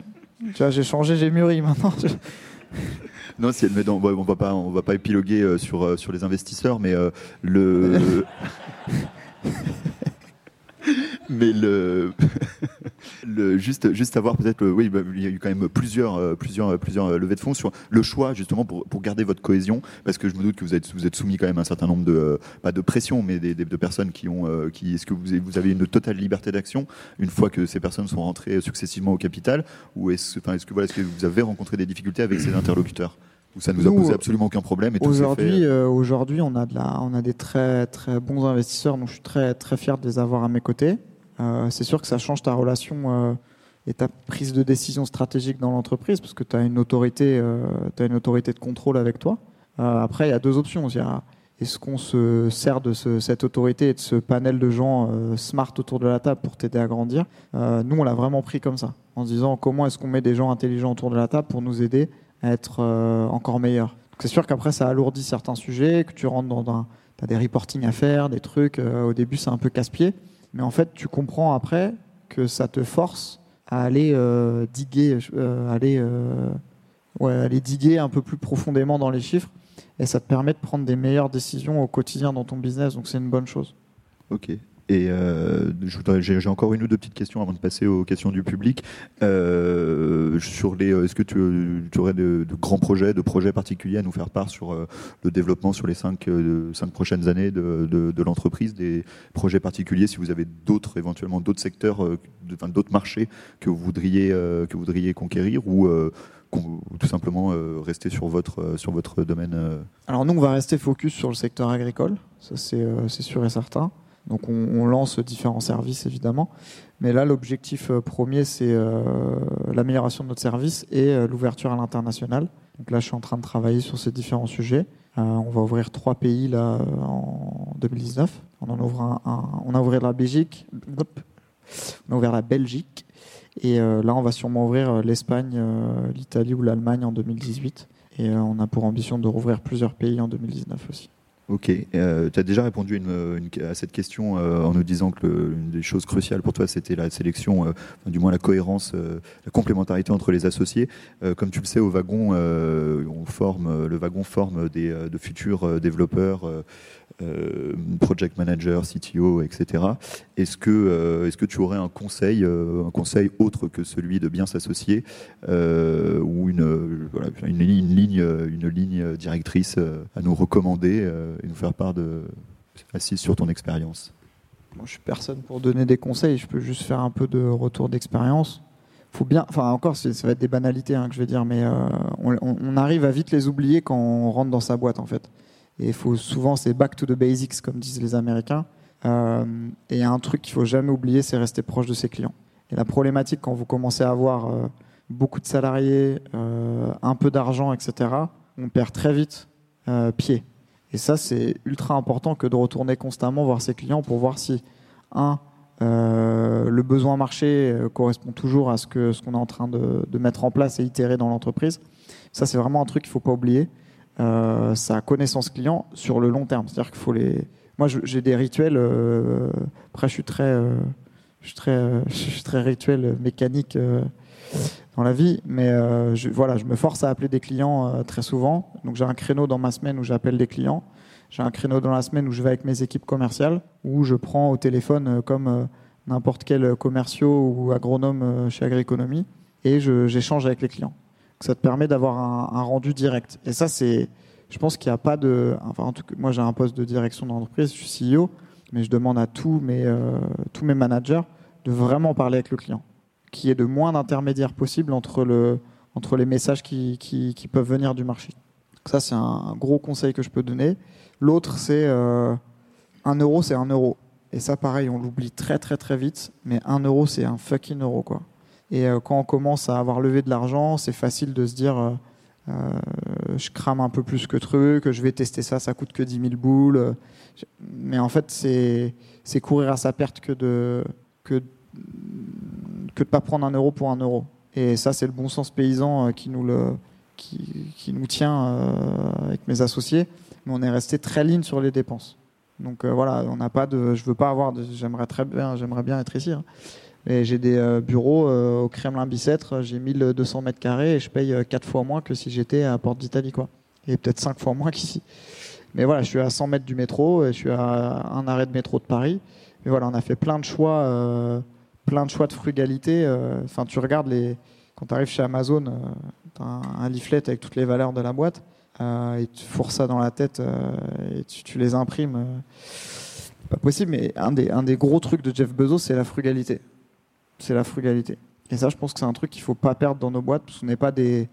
tu vois, j'ai changé, j'ai mûri maintenant. [laughs] Non, si elle met dans, bon, on va pas, on va pas épiloguer euh, sur euh, sur les investisseurs, mais euh, le. [laughs] [laughs] mais le, [laughs] le juste juste savoir peut-être euh, oui bah, il y a eu quand même plusieurs euh, plusieurs euh, plusieurs levées de fonds sur le choix justement pour, pour garder votre cohésion. Parce que je me doute que vous êtes vous êtes soumis quand même à un certain nombre de euh, pas de pression mais des, des- de personnes qui ont euh, qui est-ce que vous avez, vous avez une totale liberté d'action une fois que ces personnes sont rentrées successivement au capital? Ou est-ce enfin est-ce que voilà est-ce que vous avez rencontré des difficultés avec ces interlocuteurs? Ou ça nous a posé absolument aucun problème Aujourd'hui, euh, aujourd'hui, on a de la, on a des très très bons investisseurs, donc je suis très très fier de les avoir à mes côtés. Euh, c'est sûr que ça change ta relation euh, et ta prise de décision stratégique dans l'entreprise, parce que tu as une autorité, euh, t'as une autorité de contrôle avec toi. Après, il y a deux options. Il y a est-ce qu'on se sert de ce- cette autorité et de ce panel de gens smart autour de la table pour t'aider à grandir? Nous, on l'a vraiment pris comme ça, en se disant comment est-ce qu'on met des gens intelligents autour de la table pour nous aider à être encore meilleurs. C'est sûr qu'après, ça alourdit certains sujets, que tu rentres dans un. As des reporting à faire, des trucs. au début, c'est un peu casse-pied. Mais en fait, tu comprends après que ça te force à aller euh, diguer, euh, aller, euh, aller diguer un peu plus profondément dans les chiffres. Et ça te permet de prendre des meilleures décisions au quotidien dans ton business. Donc, c'est une bonne chose. Ok. Et euh, j'ai encore une ou deux petites questions avant de passer aux questions du public. Euh, les, est-ce que tu, aurais de, grands projets, de projets particuliers à nous faire part sur euh, le développement sur les cinq, prochaines années de, l'entreprise, des projets particuliers, si vous avez d'autres, éventuellement d'autres secteurs, d'autres marchés que vous voudriez, conquérir ou tout simplement rester sur votre domaine Alors nous, on va rester focus sur le secteur agricole, ça c'est sûr et certain. Donc on, lance différents services évidemment. Mais là, l'objectif euh, premier, c'est euh, l'amélioration de notre service et euh, l'ouverture à l'international. Donc là, je suis en train de travailler sur ces différents sujets. on va ouvrir trois pays là en 2019. On en ouvre un, on a ouvert la Belgique, on a ouvert la Belgique, et là, on va sûrement ouvrir l'Espagne, l'Italie ou l'Allemagne en 2018. Et on a pour ambition de rouvrir plusieurs pays en 2019 aussi. Ok, euh, tu as déjà répondu à cette question euh, en nous disant que une des choses cruciales pour toi, c'était la sélection, euh, du moins la cohérence, la complémentarité entre les associés. comme tu le sais, au wagon, on forme, le wagon forme des, de futurs développeurs euh, project manager, CTO, etc. Est-ce que, euh, est-ce que tu aurais un conseil, euh, un conseil autre que celui de bien s'associer ou une, une, ligne, une ligne directrice à nous recommander et nous faire part de assise sur ton expérience? Moi, je suis personne pour donner des conseils. Je peux juste faire un peu de retour d'expérience faut bien, enfin encore, ça va être des banalités hein, que je vais dire, mais on, on, arrive à vite les oublier quand on rentre dans sa boîte en fait. Et faut souvent, c'est back to the basics, comme disent les Américains. Euh, et il y a un truc qu'il faut jamais oublier, c'est rester proche de ses clients. Et la problématique, quand vous commencez à avoir euh, beaucoup de salariés, euh, un peu d'argent, etc., on perd très vite pied. Et ça, c'est ultra important que de retourner constamment voir ses clients pour voir si, un, le besoin marché correspond toujours à ce qu'on ce qu'on est en train de, de, mettre en place et itérer dans l'entreprise. Ça, c'est vraiment un truc qu'il ne faut pas oublier euh, sa connaissance client sur le long terme. C'est-à-dire qu'il faut les. Moi, j'ai des rituels. Euh, après, je suis très, euh, je suis très, [laughs] très rituel mécanique dans la vie, mais je, voilà, je me force à appeler des clients très souvent. Donc, j'ai un créneau dans ma semaine où j'appelle des clients. J'ai un créneau dans la semaine où je vais avec mes équipes commerciales, où je prends au téléphone comme n'importe quel commerciaux ou agronome chez Agriconomie et j'échange avec les clients ça te permet d'avoir un, rendu direct. Et ça, c'est, je pense qu'il n'y a pas de, enfin, en tout cas, moi j'ai un poste de direction d'entreprise, je suis CEO, mais je demande à tous mes, euh, tous mes managers de vraiment parler avec le client, qu'il y ait de moins d'intermédiaires possible entre, le, entre les messages qui, qui, qui peuvent venir du marché. Ça, c'est un, gros conseil que je peux donner. L'autre, c'est euh, un euro, c'est un euro. Et ça, pareil, on l'oublie très très très vite, mais un euro, c'est un fucking euro, quoi. Et euh, quand on commence à avoir levé de l'argent, c'est facile de se dire euh, euh, je crame un peu plus que truc, je vais tester ça, ça coûte que 10 000 boules. Mais en fait, c'est courir à sa perte que de que, de pas prendre un euro pour un euro. Et ça, c'est le bon sens paysan qui nous le qui nous tient avec mes associés. Mais on est resté très ligne sur les dépenses. Donc voilà, on n'a pas de, je veux pas avoir, j'aimerais très bien, j'aimerais bien être ici. Hein. Et j'ai des euh, bureaux euh, au Kremlin-Bicêtre, j'ai 1200 mètres carrés et je paye 4 euh, fois moins que si j'étais à Porte d'Italie. Quoi. Et peut-être 5 fois moins [laughs] qu'ici. Mais voilà, je suis à 100 mètres du métro et je suis à un arrêt de métro de Paris. Mais voilà, on a fait plein de choix, plein de choix de frugalité. Enfin, tu regardes les. Quand tu arrives chez Amazon, tu as un, leaflet avec toutes les valeurs de la boîte et tu fourres ça dans la tête et tu, les imprimes. pas possible, mais un des gros trucs de Jeff Bezos, c'est la frugalité c'est la frugalité. Et ça, je pense que c'est un truc qu'il faut pas perdre dans nos boîtes, parce n'est pas des.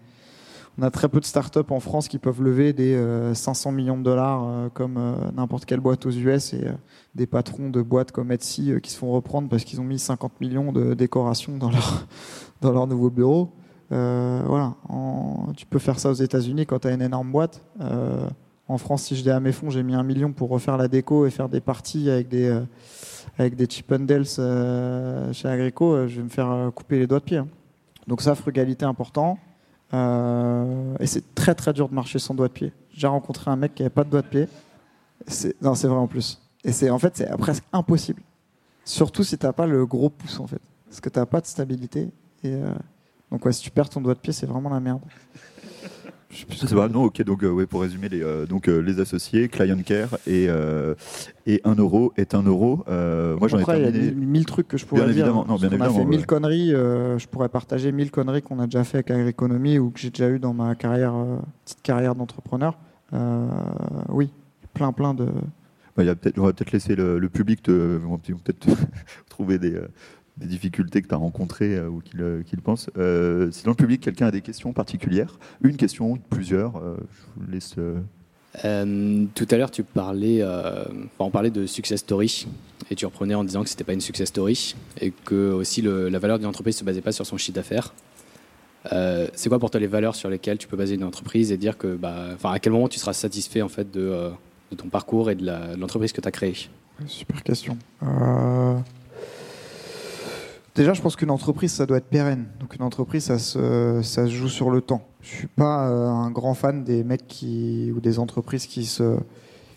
On a très peu de startups en France qui peuvent lever des 500 euh, millions de dollars euh, comme euh, n'importe quelle boîte aux US et des patrons de boîtes comme Etsy qui se font reprendre parce qu'ils ont mis 50 millions de décorations dans leur, [laughs] dans leur nouveau bureau. voilà, tu peux faire ça aux États-Unis quand tu as une énorme boîte. en France, si je dis à mes fonds, j'ai mis un million pour refaire la déco et faire des parties avec des avec des Chippendales euh, chez Agrico, euh, je vais me faire euh, couper les doigts de pied. Hein. Donc ça, frugalité important. et c'est très très dur de marcher sans doigt de pied. J'ai rencontré un mec qui n'avait pas de doigt de pied. Non, c'est vrai en plus. Et c'est en fait c'est presque impossible. Surtout si tu n'as pas le gros pouce en fait, parce que tu n'as pas de stabilité. Donc si tu perds ton doigt de pied, c'est vraiment la merde. Je sais pas, non, ok, donc ouais, pour résumer, les, donc, les associés, client care et, et 1 euro est 1 euro. moi j'en ai terminé. Il y a mille trucs que je pourrais bien dire. Évidemment, non, bien on évidemment, a fait mille conneries, je pourrais partager mille conneries qu'on a déjà fait avec Agriconomie ou que j'ai déjà eu dans ma carrière, petite carrière d'entrepreneur. oui, plein plein de, bah, peut on va peut-être laisser le, public te, peut-être [laughs] trouver des, euh, des, difficultés que tu as rencontrées euh, ou qu'il euh, pense. si dans le public, quelqu'un a des questions particulières, une question, plusieurs, je vous laisse. tout à l'heure, tu parlais, on parlait de success story et tu reprenais en disant que c'était pas une success story et que aussi la valeur d'une entreprise se basait pas sur son chiffre d'affaires. c'est quoi pour toi les valeurs sur lesquelles tu peux baser une entreprise et dire que, bah, à quel moment tu seras satisfait en fait de de ton parcours et de l'entreprise que tu as créée? Super question. Déjà, je pense qu'une entreprise, ça doit être pérenne. Donc une entreprise, ça se, ça se joue sur le temps. Je suis pas euh, un grand fan des mecs qui, ou des entreprises qui se,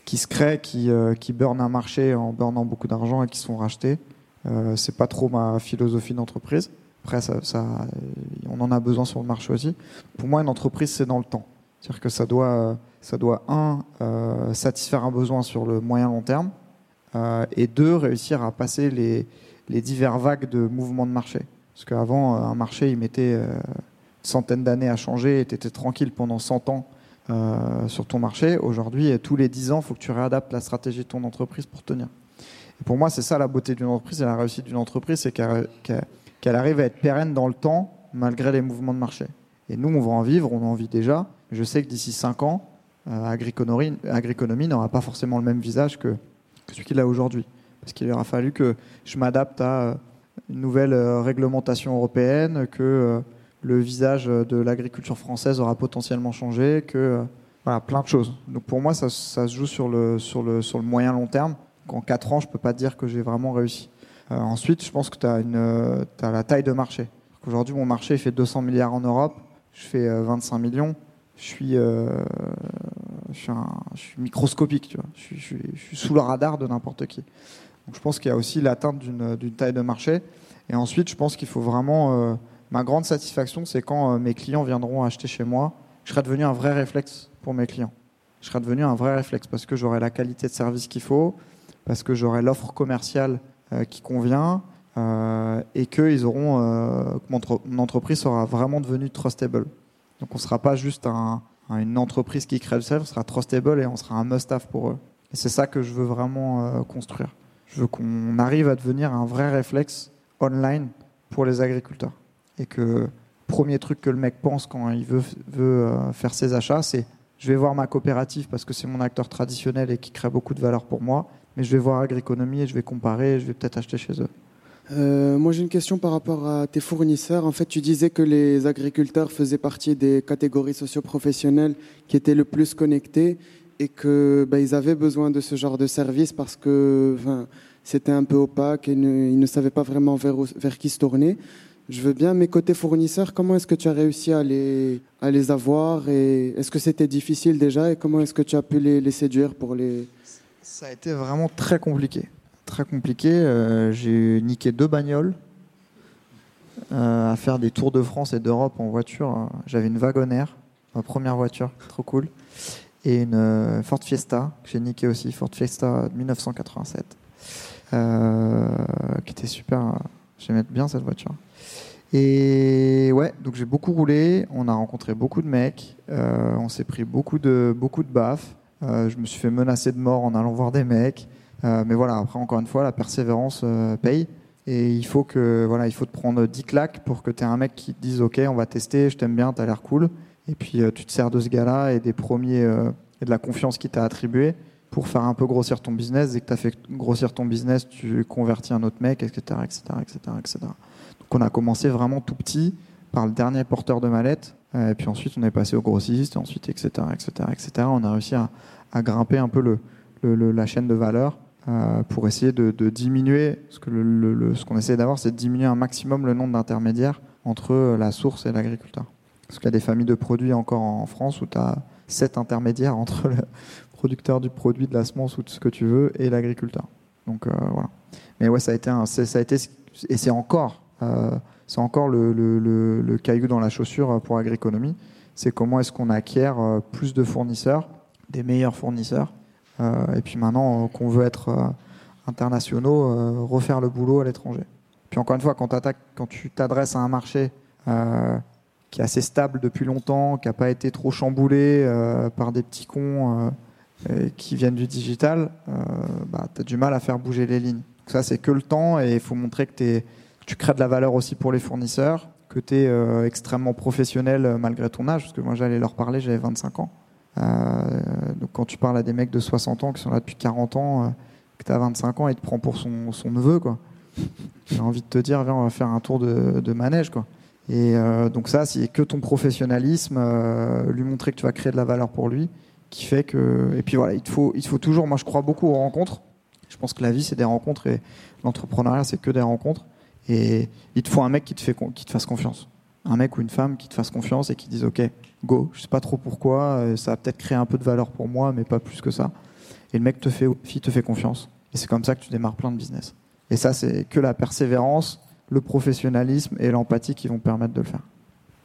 qui se créent, qui, euh, qui burnent un marché en burnant beaucoup d'argent et qui sont rachetés. Euh, c'est pas trop ma philosophie d'entreprise. Après, ça, ça, on en a besoin sur le marché aussi. Pour moi, une entreprise, c'est dans le temps. C'est-à-dire que ça doit, ça doit un, euh, satisfaire un besoin sur le moyen long terme, et deux, réussir à passer les, les divers vagues de mouvements de marché. Parce qu'avant, euh, un marché, il mettait une centaine d'années à changer, et tu étais tranquille pendant 100 ans sur ton marché. Aujourd'hui, tous les 10 ans, il faut que tu réadaptes la stratégie de ton entreprise pour tenir. Et pour moi, c'est ça la beauté d'une entreprise et la réussite d'une entreprise, c'est qu'elle arrive à être pérenne dans le temps malgré les mouvements de marché. Et nous, on va en vivre, on en vit déjà. Je sais que d'ici 5 ans, euh, Agriconomie, n'aura pas forcément le même visage que, celui qu'il a aujourd'hui. Parce qu'il aura fallu que je m'adapte à euh, une nouvelle euh, réglementation européenne, que le visage de l'agriculture française aura potentiellement changé, que voilà, plein de choses. Donc pour moi, ça, se joue sur le, sur le, sur le moyen long terme. En 4 ans, je ne peux pas dire que j'ai vraiment réussi. ensuite, je pense que tu as, la taille de marché. Aujourd'hui, mon marché fait 200 milliards en Europe, je fais 25 millions je suis, euh, je suis, microscopique, tu vois. Je, suis, sous le radar de n'importe qui. Je pense qu'il y a aussi l'atteinte d'une taille de marché. Et ensuite, je pense qu'il faut vraiment. Euh, ma grande satisfaction, c'est quand euh, mes clients viendront acheter chez moi, je serai devenu un vrai réflexe pour mes clients. Je serai devenu un vrai réflexe parce que j'aurai la qualité de service qu'il faut, parce que j'aurai l'offre commerciale qui convient, et que ils auront, mon entreprise sera vraiment devenue trustable. Donc on ne sera pas juste une entreprise qui crée le self, on sera trustable et on sera un must-have pour eux. Et c'est ça que je veux vraiment euh, construire. Je veux qu'on arrive à devenir un vrai réflexe online pour les agriculteurs. Et que premier truc que le mec pense quand il veut, euh, faire ses achats, c'est je vais voir ma coopérative parce que c'est mon acteur traditionnel et qui crée beaucoup de valeur pour moi, mais je vais voir Agriconomie et je vais comparer et je vais peut-être acheter chez eux. Euh, moi, j'ai une question par rapport à tes fournisseurs. En fait, tu disais que les agriculteurs faisaient partie des catégories socioprofessionnelles qui étaient le plus connectées et que bah, ils avaient besoin de ce genre de service parce que c'était un peu opaque et ils ne savaient pas vraiment vers, qui se tourner. Je veux bien, mais côté fournisseurs, comment est-ce que tu as réussi à les, à les avoir et est-ce que c'était difficile déjà et comment est-ce que tu as pu les, les séduire pour les... Ça a été vraiment très compliqué très compliqué. Euh, j'ai niqué deux bagnoles euh, à faire des tours de France et d'Europe en voiture. J'avais une wagonnaire, ma première voiture, trop cool, et une euh, Ford Fiesta que j'ai niqué aussi, Ford Fiesta 1987, qui était super. J'aimais bien cette voiture. Et ouais, donc j'ai beaucoup roulé, on a rencontré beaucoup de mecs, on s'est pris beaucoup de, beaucoup de baffes. je me suis fait menacer de mort en allant voir des mecs. Euh, mais voilà, après, encore une fois, la persévérance euh, paye. Et il faut que voilà, il faut te prendre 10 claques pour que tu aies un mec qui te dise Ok, on va tester, je t'aime bien, tu as l'air cool. Et puis euh, tu te sers de ce gars-là et des premiers et de la confiance qu'il t'a attribuée pour faire un peu grossir ton business. Dès que tu as fait grossir ton business, tu convertis un autre mec, etc. etc., etc., etc. Donc on a commencé vraiment tout petit par le dernier porteur de mallette. Et puis ensuite, on est passé au grossiste, ensuite, etc., etc., etc. On a réussi à, grimper un peu la chaîne de valeur euh, pour essayer de, diminuer, ce qu'on qu'on essaie d'avoir, c'est de diminuer un maximum le nombre d'intermédiaires entre euh, la source et l'agriculteur. Parce qu'il y a des familles de produits encore en France où tu as sept intermédiaires entre le producteur du produit, de la semence ou de ce que tu veux et l'agriculteur. Donc euh, voilà. Mais ouais, ça a été, un, ça a été et c'est encore, c'est encore le, caillou dans la chaussure pour Agriconomie, c'est comment est-ce qu'on acquiert euh, plus de fournisseurs, des meilleurs fournisseurs. Euh, et puis maintenant euh, qu'on veut être euh, internationaux, euh, refaire le boulot à l'étranger. Puis encore une fois, quand, quand tu t'adresses à un marché euh, qui est assez stable depuis longtemps, qui n'a pas été trop chamboulé euh, par des petits cons euh, qui viennent du digital, euh, bah, tu as du mal à faire bouger les lignes. Donc ça, c'est que le temps et il faut montrer que, tu crées de la valeur aussi pour les fournisseurs, que tu es extrêmement professionnel malgré ton âge, parce que moi j'allais leur parler, j'avais 25 ans. Donc quand tu parles à des mecs de 60 ans qui sont là depuis 40 ans, que tu as 25 ans, il te prend pour son, son neveu, quoi. [laughs] J'ai envie de te dire, viens, on va faire un tour de, de manège, quoi. Et euh, donc ça, c'est que ton professionnalisme, euh, lui montrer que tu vas créer de la valeur pour lui, qui fait que. Et puis voilà, il te faut, il te faut toujours. Moi, je crois beaucoup aux rencontres. Je pense que la vie, c'est des rencontres et l'entrepreneuriat, c'est que des rencontres. Et il te faut un mec qui te, fait, qui te fasse confiance. Un mec ou une femme qui te fasse confiance et qui dise OK, go. Je sais pas trop pourquoi. euh, Ça va peut-être créer un peu de valeur pour moi, mais pas plus que ça. Et le mec te fait, te fait confiance. Et c'est comme ça que tu démarres plein de business. Et ça, c'est que la persévérance, le professionnalisme et l'empathie qui vont permettre de le faire.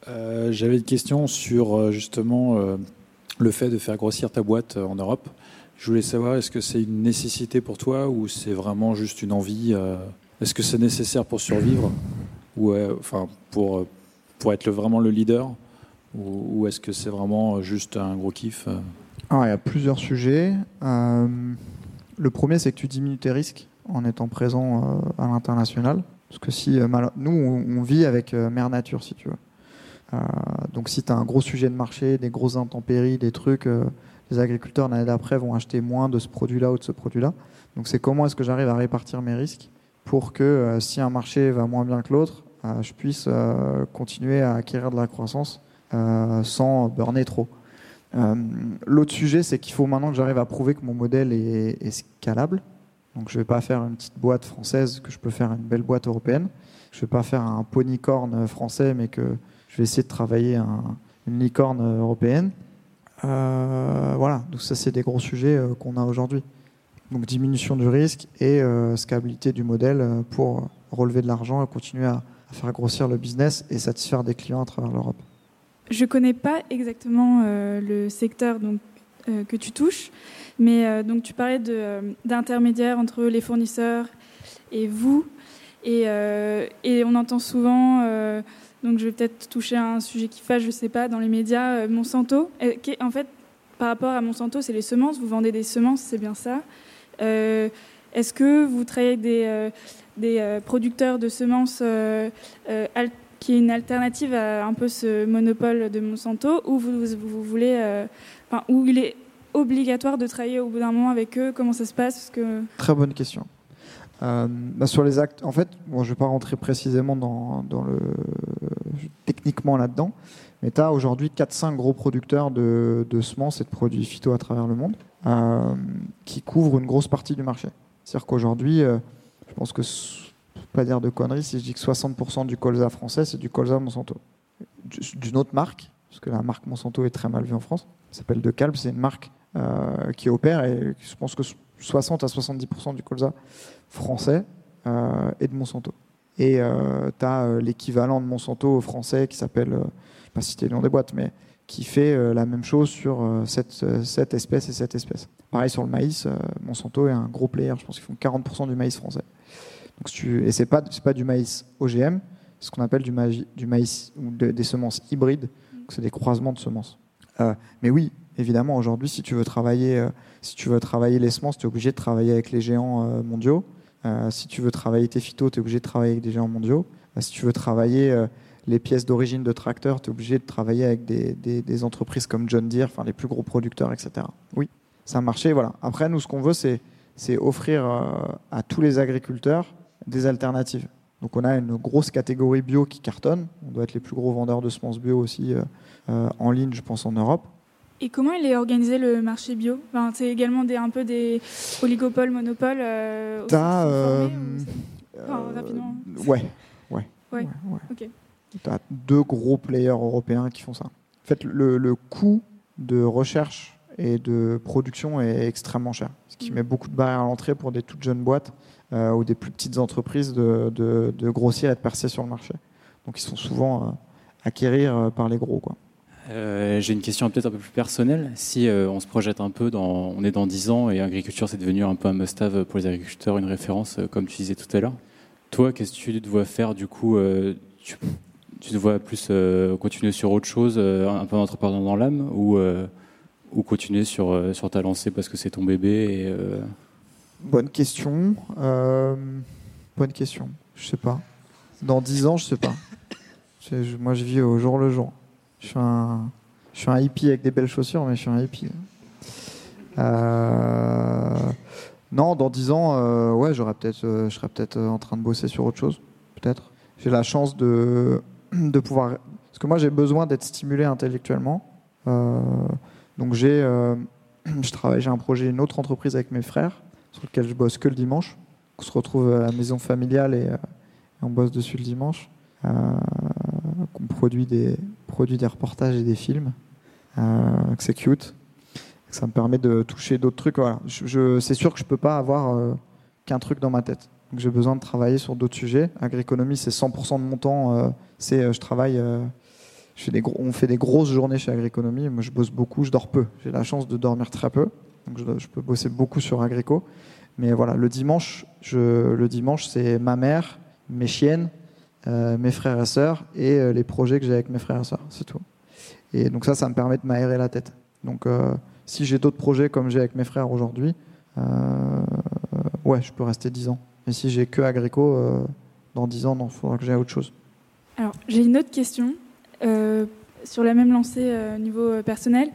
Euh, J'avais une question sur euh, justement euh, le fait de faire grossir ta boîte en Europe. Je voulais savoir, est-ce que c'est une nécessité pour toi ou c'est vraiment juste une envie euh, Est-ce que c'est nécessaire pour survivre ou enfin pour pour être le- vraiment le leader ou, ou est-ce que c'est vraiment juste un gros kiff Alors, il y a plusieurs sujets. Le premier, c'est que tu diminues tes risques en étant présent à l'international. Parce que si euh, nous, on, vit avec euh, mère nature, si tu veux. Euh, donc, si tu as un gros sujet de marché, des grosses intempéries, des trucs, les agriculteurs l'année d'après vont acheter moins de ce produit-là ou de ce produit-là. Donc, c'est comment est-ce que j'arrive à répartir mes risques pour que si un marché va moins bien que l'autre, je puisse continuer à acquérir de la croissance sans burner trop. L'autre sujet, c'est qu'il faut maintenant que j'arrive à prouver que mon modèle est scalable. Donc je ne vais pas faire une petite boîte française, que je peux faire une belle boîte européenne. Je ne vais pas faire un ponycorn français, mais que je vais essayer de travailler un- une licorne européenne. Euh, voilà, donc ça c'est des gros sujets euh, qu'on a aujourd'hui. Donc diminution du risque et euh, scalabilité du modèle euh, pour relever de l'argent et continuer à, faire grossir le business et satisfaire des clients à travers l'Europe. Je connais pas exactement le secteur que tu touches, mais euh, donc tu parlais euh, d'intermédiaire entre les fournisseurs et vous, et, euh, et on entend souvent, euh, donc je vais peut-être toucher à un sujet qui fâche, je sais pas, dans les médias, euh, Monsanto. Euh, en fait, par rapport à Monsanto, c'est les semences, vous vendez des semences, c'est bien ça. Euh, Est-ce que vous travaillez avec des, euh, des euh, producteurs de semences euh, euh, qui est une alternative à un peu ce monopole de Monsanto, ou vous, vous- voulez, euh, enfin, où il est obligatoire de travailler au bout d'un moment avec eux Comment ça se passe? Que Très bonne question. Euh, bah, sur les actes, en fait, bon, je ne vais pas rentrer précisément dans, le techniquement là-dedans, mais tu as aujourd'hui 4-5 gros producteurs de, semences et de produits phyto à travers le monde euh, qui couvrent une grosse partie du marché. C'est-à-dire qu'aujourd'hui, euh, je pense que, s- pas dire de conneries, si je dis que 60% du colza français, c'est du colza Monsanto. Du- D'une autre marque, parce que la marque Monsanto est très mal vue en France, ça s'appelle De c'est une marque euh, qui opère et je pense que 60 à 70% du colza français euh, est de Monsanto. Et tu as l'équivalent de Monsanto français qui s'appelle, euh, je ne vais pas citer le nom des boîtes, mais qui fait euh, la même chose sur euh, cette, euh, espèce et cette espèce. Pareil sur le maïs, euh, Monsanto est un gros player, je pense qu'ils font 40% du maïs français. Donc, tu, et ce n'est pas, pas du maïs OGM, c'est ce qu'on appelle du, maïs- ou de- des semences hybrides, c'est des croisements de semences. Euh, mais oui, évidemment, aujourd'hui, si tu veux travailler, euh, si tu veux travailler les semences, tu es obligé de travailler avec les géants euh, mondiaux. Si tu veux travailler tes phytos, tu es obligé de travailler avec des géants mondiaux. Si tu veux travailler les pièces d'origine de tracteurs, tu es obligé de travailler avec des, entreprises comme John Deere, enfin les plus gros producteurs, etc. Oui, c'est un marché. Voilà. Après, nous, ce qu'on veut, c'est offrir à tous les agriculteurs des alternatives. Donc, on a une grosse catégorie bio qui cartonne. On doit être les plus gros vendeurs de semences bio aussi euh, euh, en ligne, je pense, en Europe. Et comment il est organisé le marché bio? Enfin, C'est également des, un peu des oligopoles, monopoles euh, T'as, euh, Enfin, rapidement. ouais, ouais. Ouais. ouais. Ok. Tu as deux gros players européens qui font ça. En fait, le, le coût de recherche et de production est extrêmement cher, ce qui Mhm. met beaucoup de barrières à l'entrée pour des toutes jeunes boîtes ou des plus petites entreprises de, de- de grossir et de percer sur le marché. Donc ils sont souvent euh, acquérir euh, par les gros. Euh, J'ai une question peut-être un peu plus personnelle. Si euh, on se projette un peu, on est dans 10 ans et agriculture, c'est devenu un peu un must-have pour les agriculteurs, une référence, euh, comme tu disais tout à l'heure. Toi, qu'est-ce que tu dois faire du coup euh, tu, tu te vois plus euh, continuer sur autre chose, euh, un peu entrepreneur dans l'âme, ou, euh, continuer sur, euh, ta lancée parce que c'est ton bébé euh, Bonne question. Euh, bonne question. Je sais pas. Dans 10 ans, je sais pas. [laughs] Je- moi, je vis au jour le jour. Je suis un, je suis un hippie avec des belles chaussures, mais je suis un hippie. Euh, non, dans 10 ans, euh, ouais, j'aurais peut-être, euh, je serais peut-être en train de bosser sur autre chose. Peut-être. J'ai la chance de, de pouvoir. Parce que moi, j'ai besoin d'être stimulé intellectuellement. Donc, j'ai, [clears throat] je travaille, j'ai un projet, une autre entreprise avec mes frères sur lequel je bosse que le dimanche. On se retrouve à la maison familiale et, euh, on bosse dessus le dimanche. Euh, qu'on produit des, produit des reportages et des films. Euh, que c'est cute. Que ça me permet de toucher d'autres trucs. Voilà. C'est sûr que je peux pas avoir euh, qu'un truc dans ma tête. Donc j'ai besoin de travailler sur d'autres sujets. Agroéconomie, c'est 100% de mon temps. euh, c'est, euh, je travaille. euh, je fais des gros- on fait des grosses journées chez Agriconomie. Moi, je bosse beaucoup, je dors peu. J'ai la chance de dormir très peu. Donc, je, peux bosser beaucoup sur Agrico. Mais voilà, le dimanche, le dimanche, c'est ma mère, mes chiennes, euh, mes frères et sœurs et euh, les projets que j'ai avec mes frères et sœurs. C'est tout. Et donc ça, ça me permet de m'aérer la tête. Donc, euh, si j'ai d'autres projets comme j'ai avec mes frères aujourd'hui, ouais, je peux rester 10 ans. Mais si j'ai que Agrico, dans 10 ans, il faudra que j'ai autre chose. Alors, j'ai une autre question sur la même lancée au niveau personnel.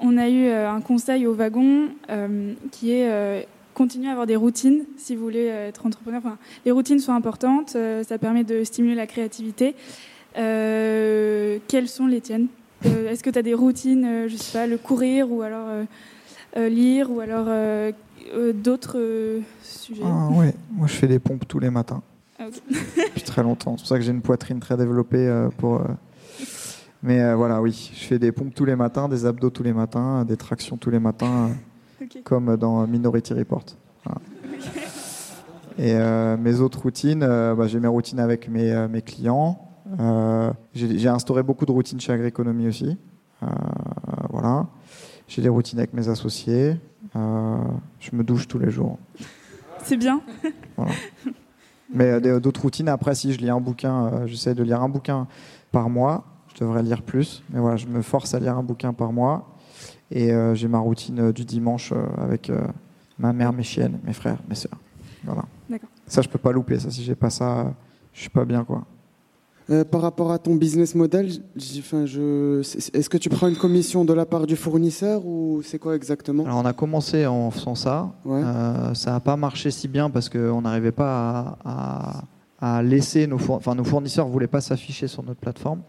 On a eu euh, un conseil au wagon euh, qui est euh, continuer à avoir des routines si vous voulez être entrepreneur. Enfin, les routines sont importantes, ça permet de stimuler la créativité. Euh, quelles sont les tiennes? Euh, Est-ce que tu as des routines, je sais pas, le courir ou alors euh, lire ou alors d'autres sujets? Ah ouais, moi je fais des pompes tous les matins. Ah. Depuis très longtemps. C'est pour ça que j'ai une poitrine très développée pour. Mais euh, voilà, oui, je fais des pompes tous les matins, des abdos tous les matins, des tractions tous les matins, [laughs] euh, comme dans Minority Report. Voilà. Et euh, mes autres routines, euh, bah, j'ai mes routines avec mes, mes clients. J'ai instauré beaucoup de routines chez Agriconomie aussi. Voilà. J'ai des routines avec mes associés. Je me douche tous les jours. C'est bien. Mais d'autres routines, après, si je lis un bouquin, j'essaie de lire un bouquin par mois. Je devrais lire plus. Mais voilà, je me force à lire un bouquin par mois. Et euh, j'ai ma routine euh, du dimanche euh, avec euh, ma mère, mes chiennes, mes frères, mes sœurs. Voilà. D'accord. Ça, je peux pas louper. Ça, si j'ai pas ça, euh, je suis pas bien, quoi. Euh, par rapport à ton business model, je, est-ce que tu prends une commission de la part du fournisseur ou c'est quoi exactement? Alors, on a commencé en faisant ça. Ouais. Euh, ça n'a pas marché si bien parce qu'on n'arrivait pas à, à- à laisser nos, four- enfin, nos fournisseurs ne voulaient pas s'afficher sur notre plateforme.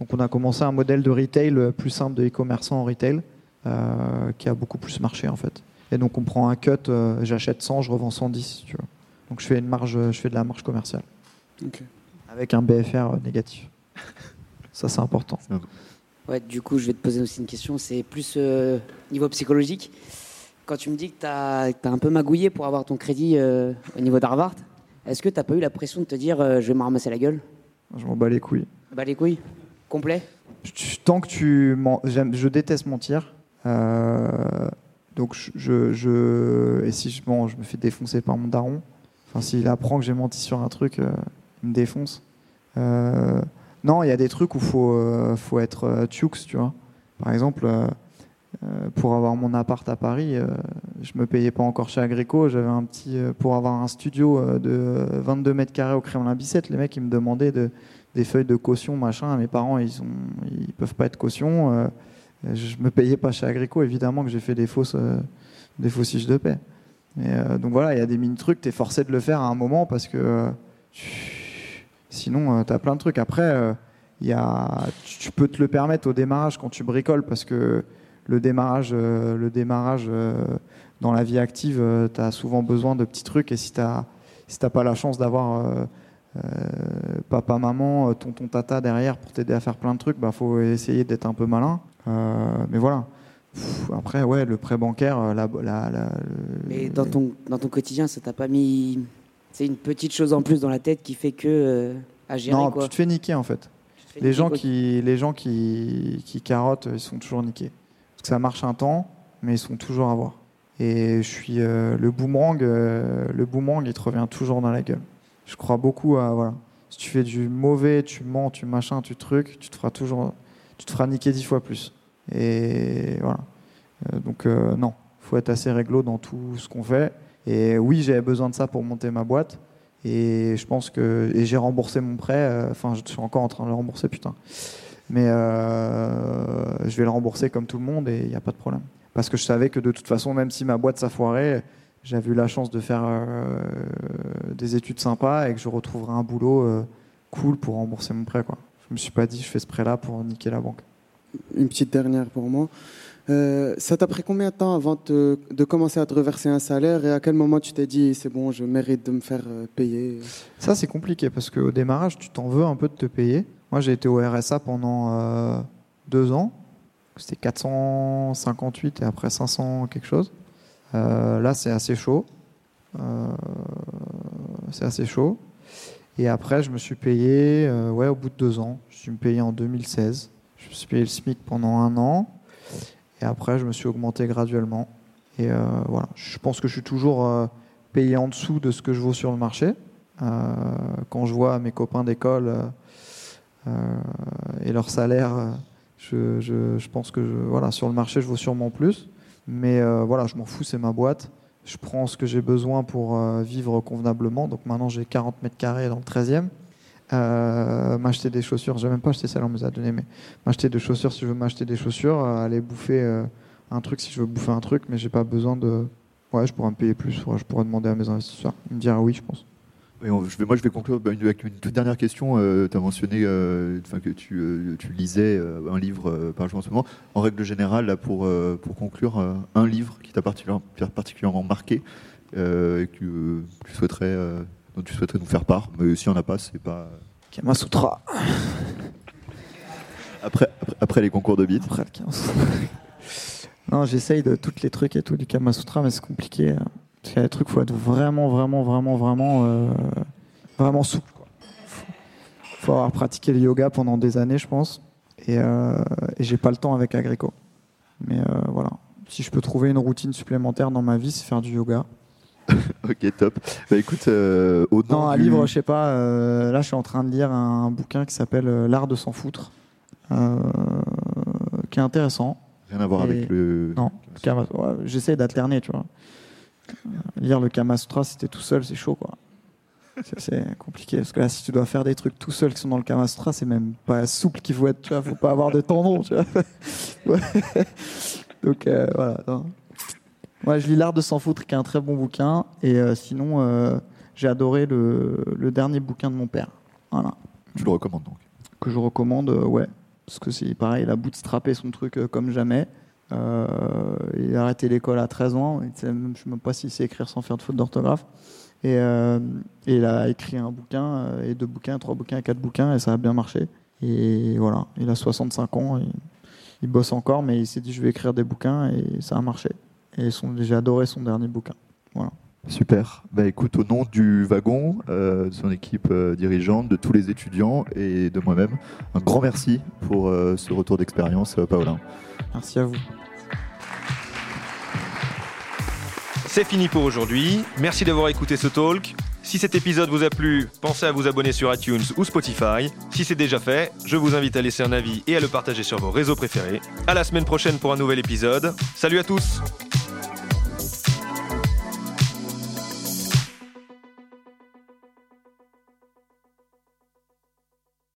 Donc on a commencé un modèle de retail euh, plus simple de e-commerçant en retail euh, qui a beaucoup plus marché en fait. Et donc on prend un cut, euh, j'achète 100, je revends 110. Tu vois. Donc je fais, une marge, je fais de la marge commerciale avec un BFR négatif. [laughs] Ça c'est important. Ouais, du coup, je vais te poser aussi une question. C'est plus euh, niveau psychologique. Quand tu me dis que tu as, un peu magouillé pour avoir ton crédit euh, au niveau d'Harvard, est-ce que tu n'as pas eu la pression de te dire euh, je vais me ramasser la gueule? Je m'en bats les couilles. Bah les couilles? Complet tant que tu je déteste mentir Euh, donc je, je, et si je mens je me fais défoncer par mon daron enfin s'il apprend que j'ai menti sur un truc euh, il me défonce. Euh, non il y a des trucs où faut euh, faut être tux tu vois. Par exemple pour avoir mon appart à Paris euh, je me payais pas encore chez Agrico j'avais un petit pour avoir un studio de 22 mètres carrés au Kremlin Bicêtre les mecs ils me demandaient de des feuilles de caution, machin. Mes parents, ils ont, ils peuvent pas être caution. Euh, je me payais pas chez Agrico, évidemment que j'ai fait des fausses, euh, des fausses fiches de paix. Euh, donc voilà, il y a des mini trucs, tu es forcé de le faire à un moment parce que euh, sinon, tu as plein de trucs. Après, il y tu, peux te le permettre au démarrage quand tu bricoles parce que le démarrage, le démarrage dans la vie active, tu as souvent besoin de petits trucs et si tu si t'as pas la chance d'avoir papa, maman, euh, tonton, tata derrière pour t'aider à faire plein de trucs, bah faut essayer d'être un peu malin. Euh, mais voilà. Pff, après, ouais, le prêt bancaire, euh, la, la, Et dans ton, dans ton quotidien, ça t'a pas mis c'est une petite chose en plus dans la tête qui fait que euh, à gérer non, quoi tu te fais niquer en fait. les gens qui, les gens qui, qui carottent, ils sont toujours niqués. Parce que ça marche un temps, mais ils sont toujours à voir. Et je suis euh, le boomerang, euh, le boomerang, il te revient toujours dans la gueule. Je crois beaucoup à voilà. Si tu fais du mauvais, tu mens, tu machin, tu truc, tu te feras toujours, tu te feras niquer dix fois plus. Et voilà. Euh, donc non, faut être assez réglo dans tout ce qu'on fait. Et oui, j'avais besoin de ça pour monter ma boîte. Et je pense que j'ai remboursé mon prêt. Enfin, je suis encore en train de le rembourser, putain. Mais je vais le rembourser comme tout le monde et il n'y a pas de problème parce que je savais que de toute façon, même si ma boîte s'affoirait, j'avais eu la chance de faire euh, des études sympas et que je retrouverais un boulot euh, cool pour rembourser mon prêt. Quoi. Je me suis pas dit, je fais ce prêt-là pour niquer la banque. Une petite dernière pour moi. Euh, ça t'a pris combien de temps avant de commencer à te reverser un salaire et à quel moment tu t'es dit c'est bon, je mérite de me faire payer? Ça c'est compliqué parce qu'au démarrage tu t'en veux un peu de te payer. Moi j'ai été au RSA pendant deux ans c'était 458 et après 500 quelque chose. Euh, là, c'est assez chaud. Euh, c'est assez chaud. Et après, je me suis payé, euh, ouais, au bout de deux ans. Je suis payé en 2016. Je me suis payé le SMIC pendant un an. Et après, je me suis augmenté graduellement. Et voilà, je pense que je suis toujours payé en dessous de ce que je vaux sur le marché. quand je vois mes copains d'école et leur salaire je, pense que voilà, sur le marché, je vaux sûrement plus. Mais euh, voilà, je m'en fous, c'est ma boîte. Je prends ce que j'ai besoin pour euh, vivre convenablement. Donc maintenant, j'ai 40 mètres carrés dans le 13e. Euh, m'acheter des chaussures, j'ai même pas acheté ça, on me les a donné, mais m'acheter des chaussures si je veux m'acheter des chaussures, aller bouffer un truc si je veux bouffer un truc, mais j'ai pas besoin de. Ouais, je pourrais me payer plus, je pourrais demander à mes investisseurs. Ils me dire oui, je pense je vais, moi, je vais conclure avec une toute dernière question. Euh, tu as mentionné euh, que tu, euh, tu lisais un livre par jour en ce moment. En règle générale, là, pour, pour conclure, un livre qui t'a particulièrement, marqué et que tu souhaiterais, dont tu souhaiterais nous faire part. Mais s'il n'y en a pas, c'est pas. Kamasutra. [laughs] Après, après, les concours de beat. Après le [laughs] non, j'essaye de tous les trucs et tout du Kamasutra, mais c'est compliqué. Hein. Qu'il y a des trucs, faut être vraiment, vraiment, vraiment, vraiment, euh, vraiment souple. Faut, faut avoir pratiqué le yoga pendant des années, je pense. Et, euh, et j'ai pas le temps avec Agrico. Mais euh, voilà. Si je peux trouver une routine supplémentaire dans ma vie, c'est faire du yoga. [laughs] ok, top. Bah écoute, euh, au Non, un livre, je sais pas. Là, je suis en train de lire un bouquin qui s'appelle L'art de s'en foutre, qui est intéressant. Rien à voir avec le. Non, j'essaie d'alterner, tu vois. Lire le Kama Sutra, si t'es tout seul, c'est chaud, quoi. C'est compliqué parce que là, si tu dois faire des trucs tout seul qui sont dans le Kama Sutra, c'est même pas souple qu'il faut être. Tu vois, faut pas avoir de tendons. Tu vois [laughs] Donc euh, voilà. Moi, je lis l'art de s'en foutre, qui est un très bon bouquin. Et euh, sinon, euh, j'ai adoré le, le, dernier bouquin de mon père. Voilà. Tu le recommandes donc Que je recommande, ouais. Parce que c'est pareil, il a bootstrappé son truc comme jamais. Euh, il a arrêté l'école à 13 ans. je ne sais même pas s'il sait écrire sans faire de faute d'orthographe. Et, euh, il a écrit un bouquin, euh, et deux bouquins, trois bouquins, quatre bouquins, et ça a bien marché. Et voilà, il a 65 ans, il bosse encore, mais il s'est dit je vais écrire des bouquins, et ça a marché. Et j'ai adoré son dernier bouquin. Super. Bah, écoute, au nom du wagon, de son équipe dirigeante, de tous les étudiants et de moi-même, un grand merci pour ce retour d'expérience, Paolin. Merci à vous. C'est fini pour aujourd'hui. Merci d'avoir écouté ce talk. Si cet épisode vous a plu, pensez à vous abonner sur iTunes ou Spotify. Si c'est déjà fait, je vous invite à laisser un avis et à le partager sur vos réseaux préférés. À la semaine prochaine pour un nouvel épisode. Salut à tous!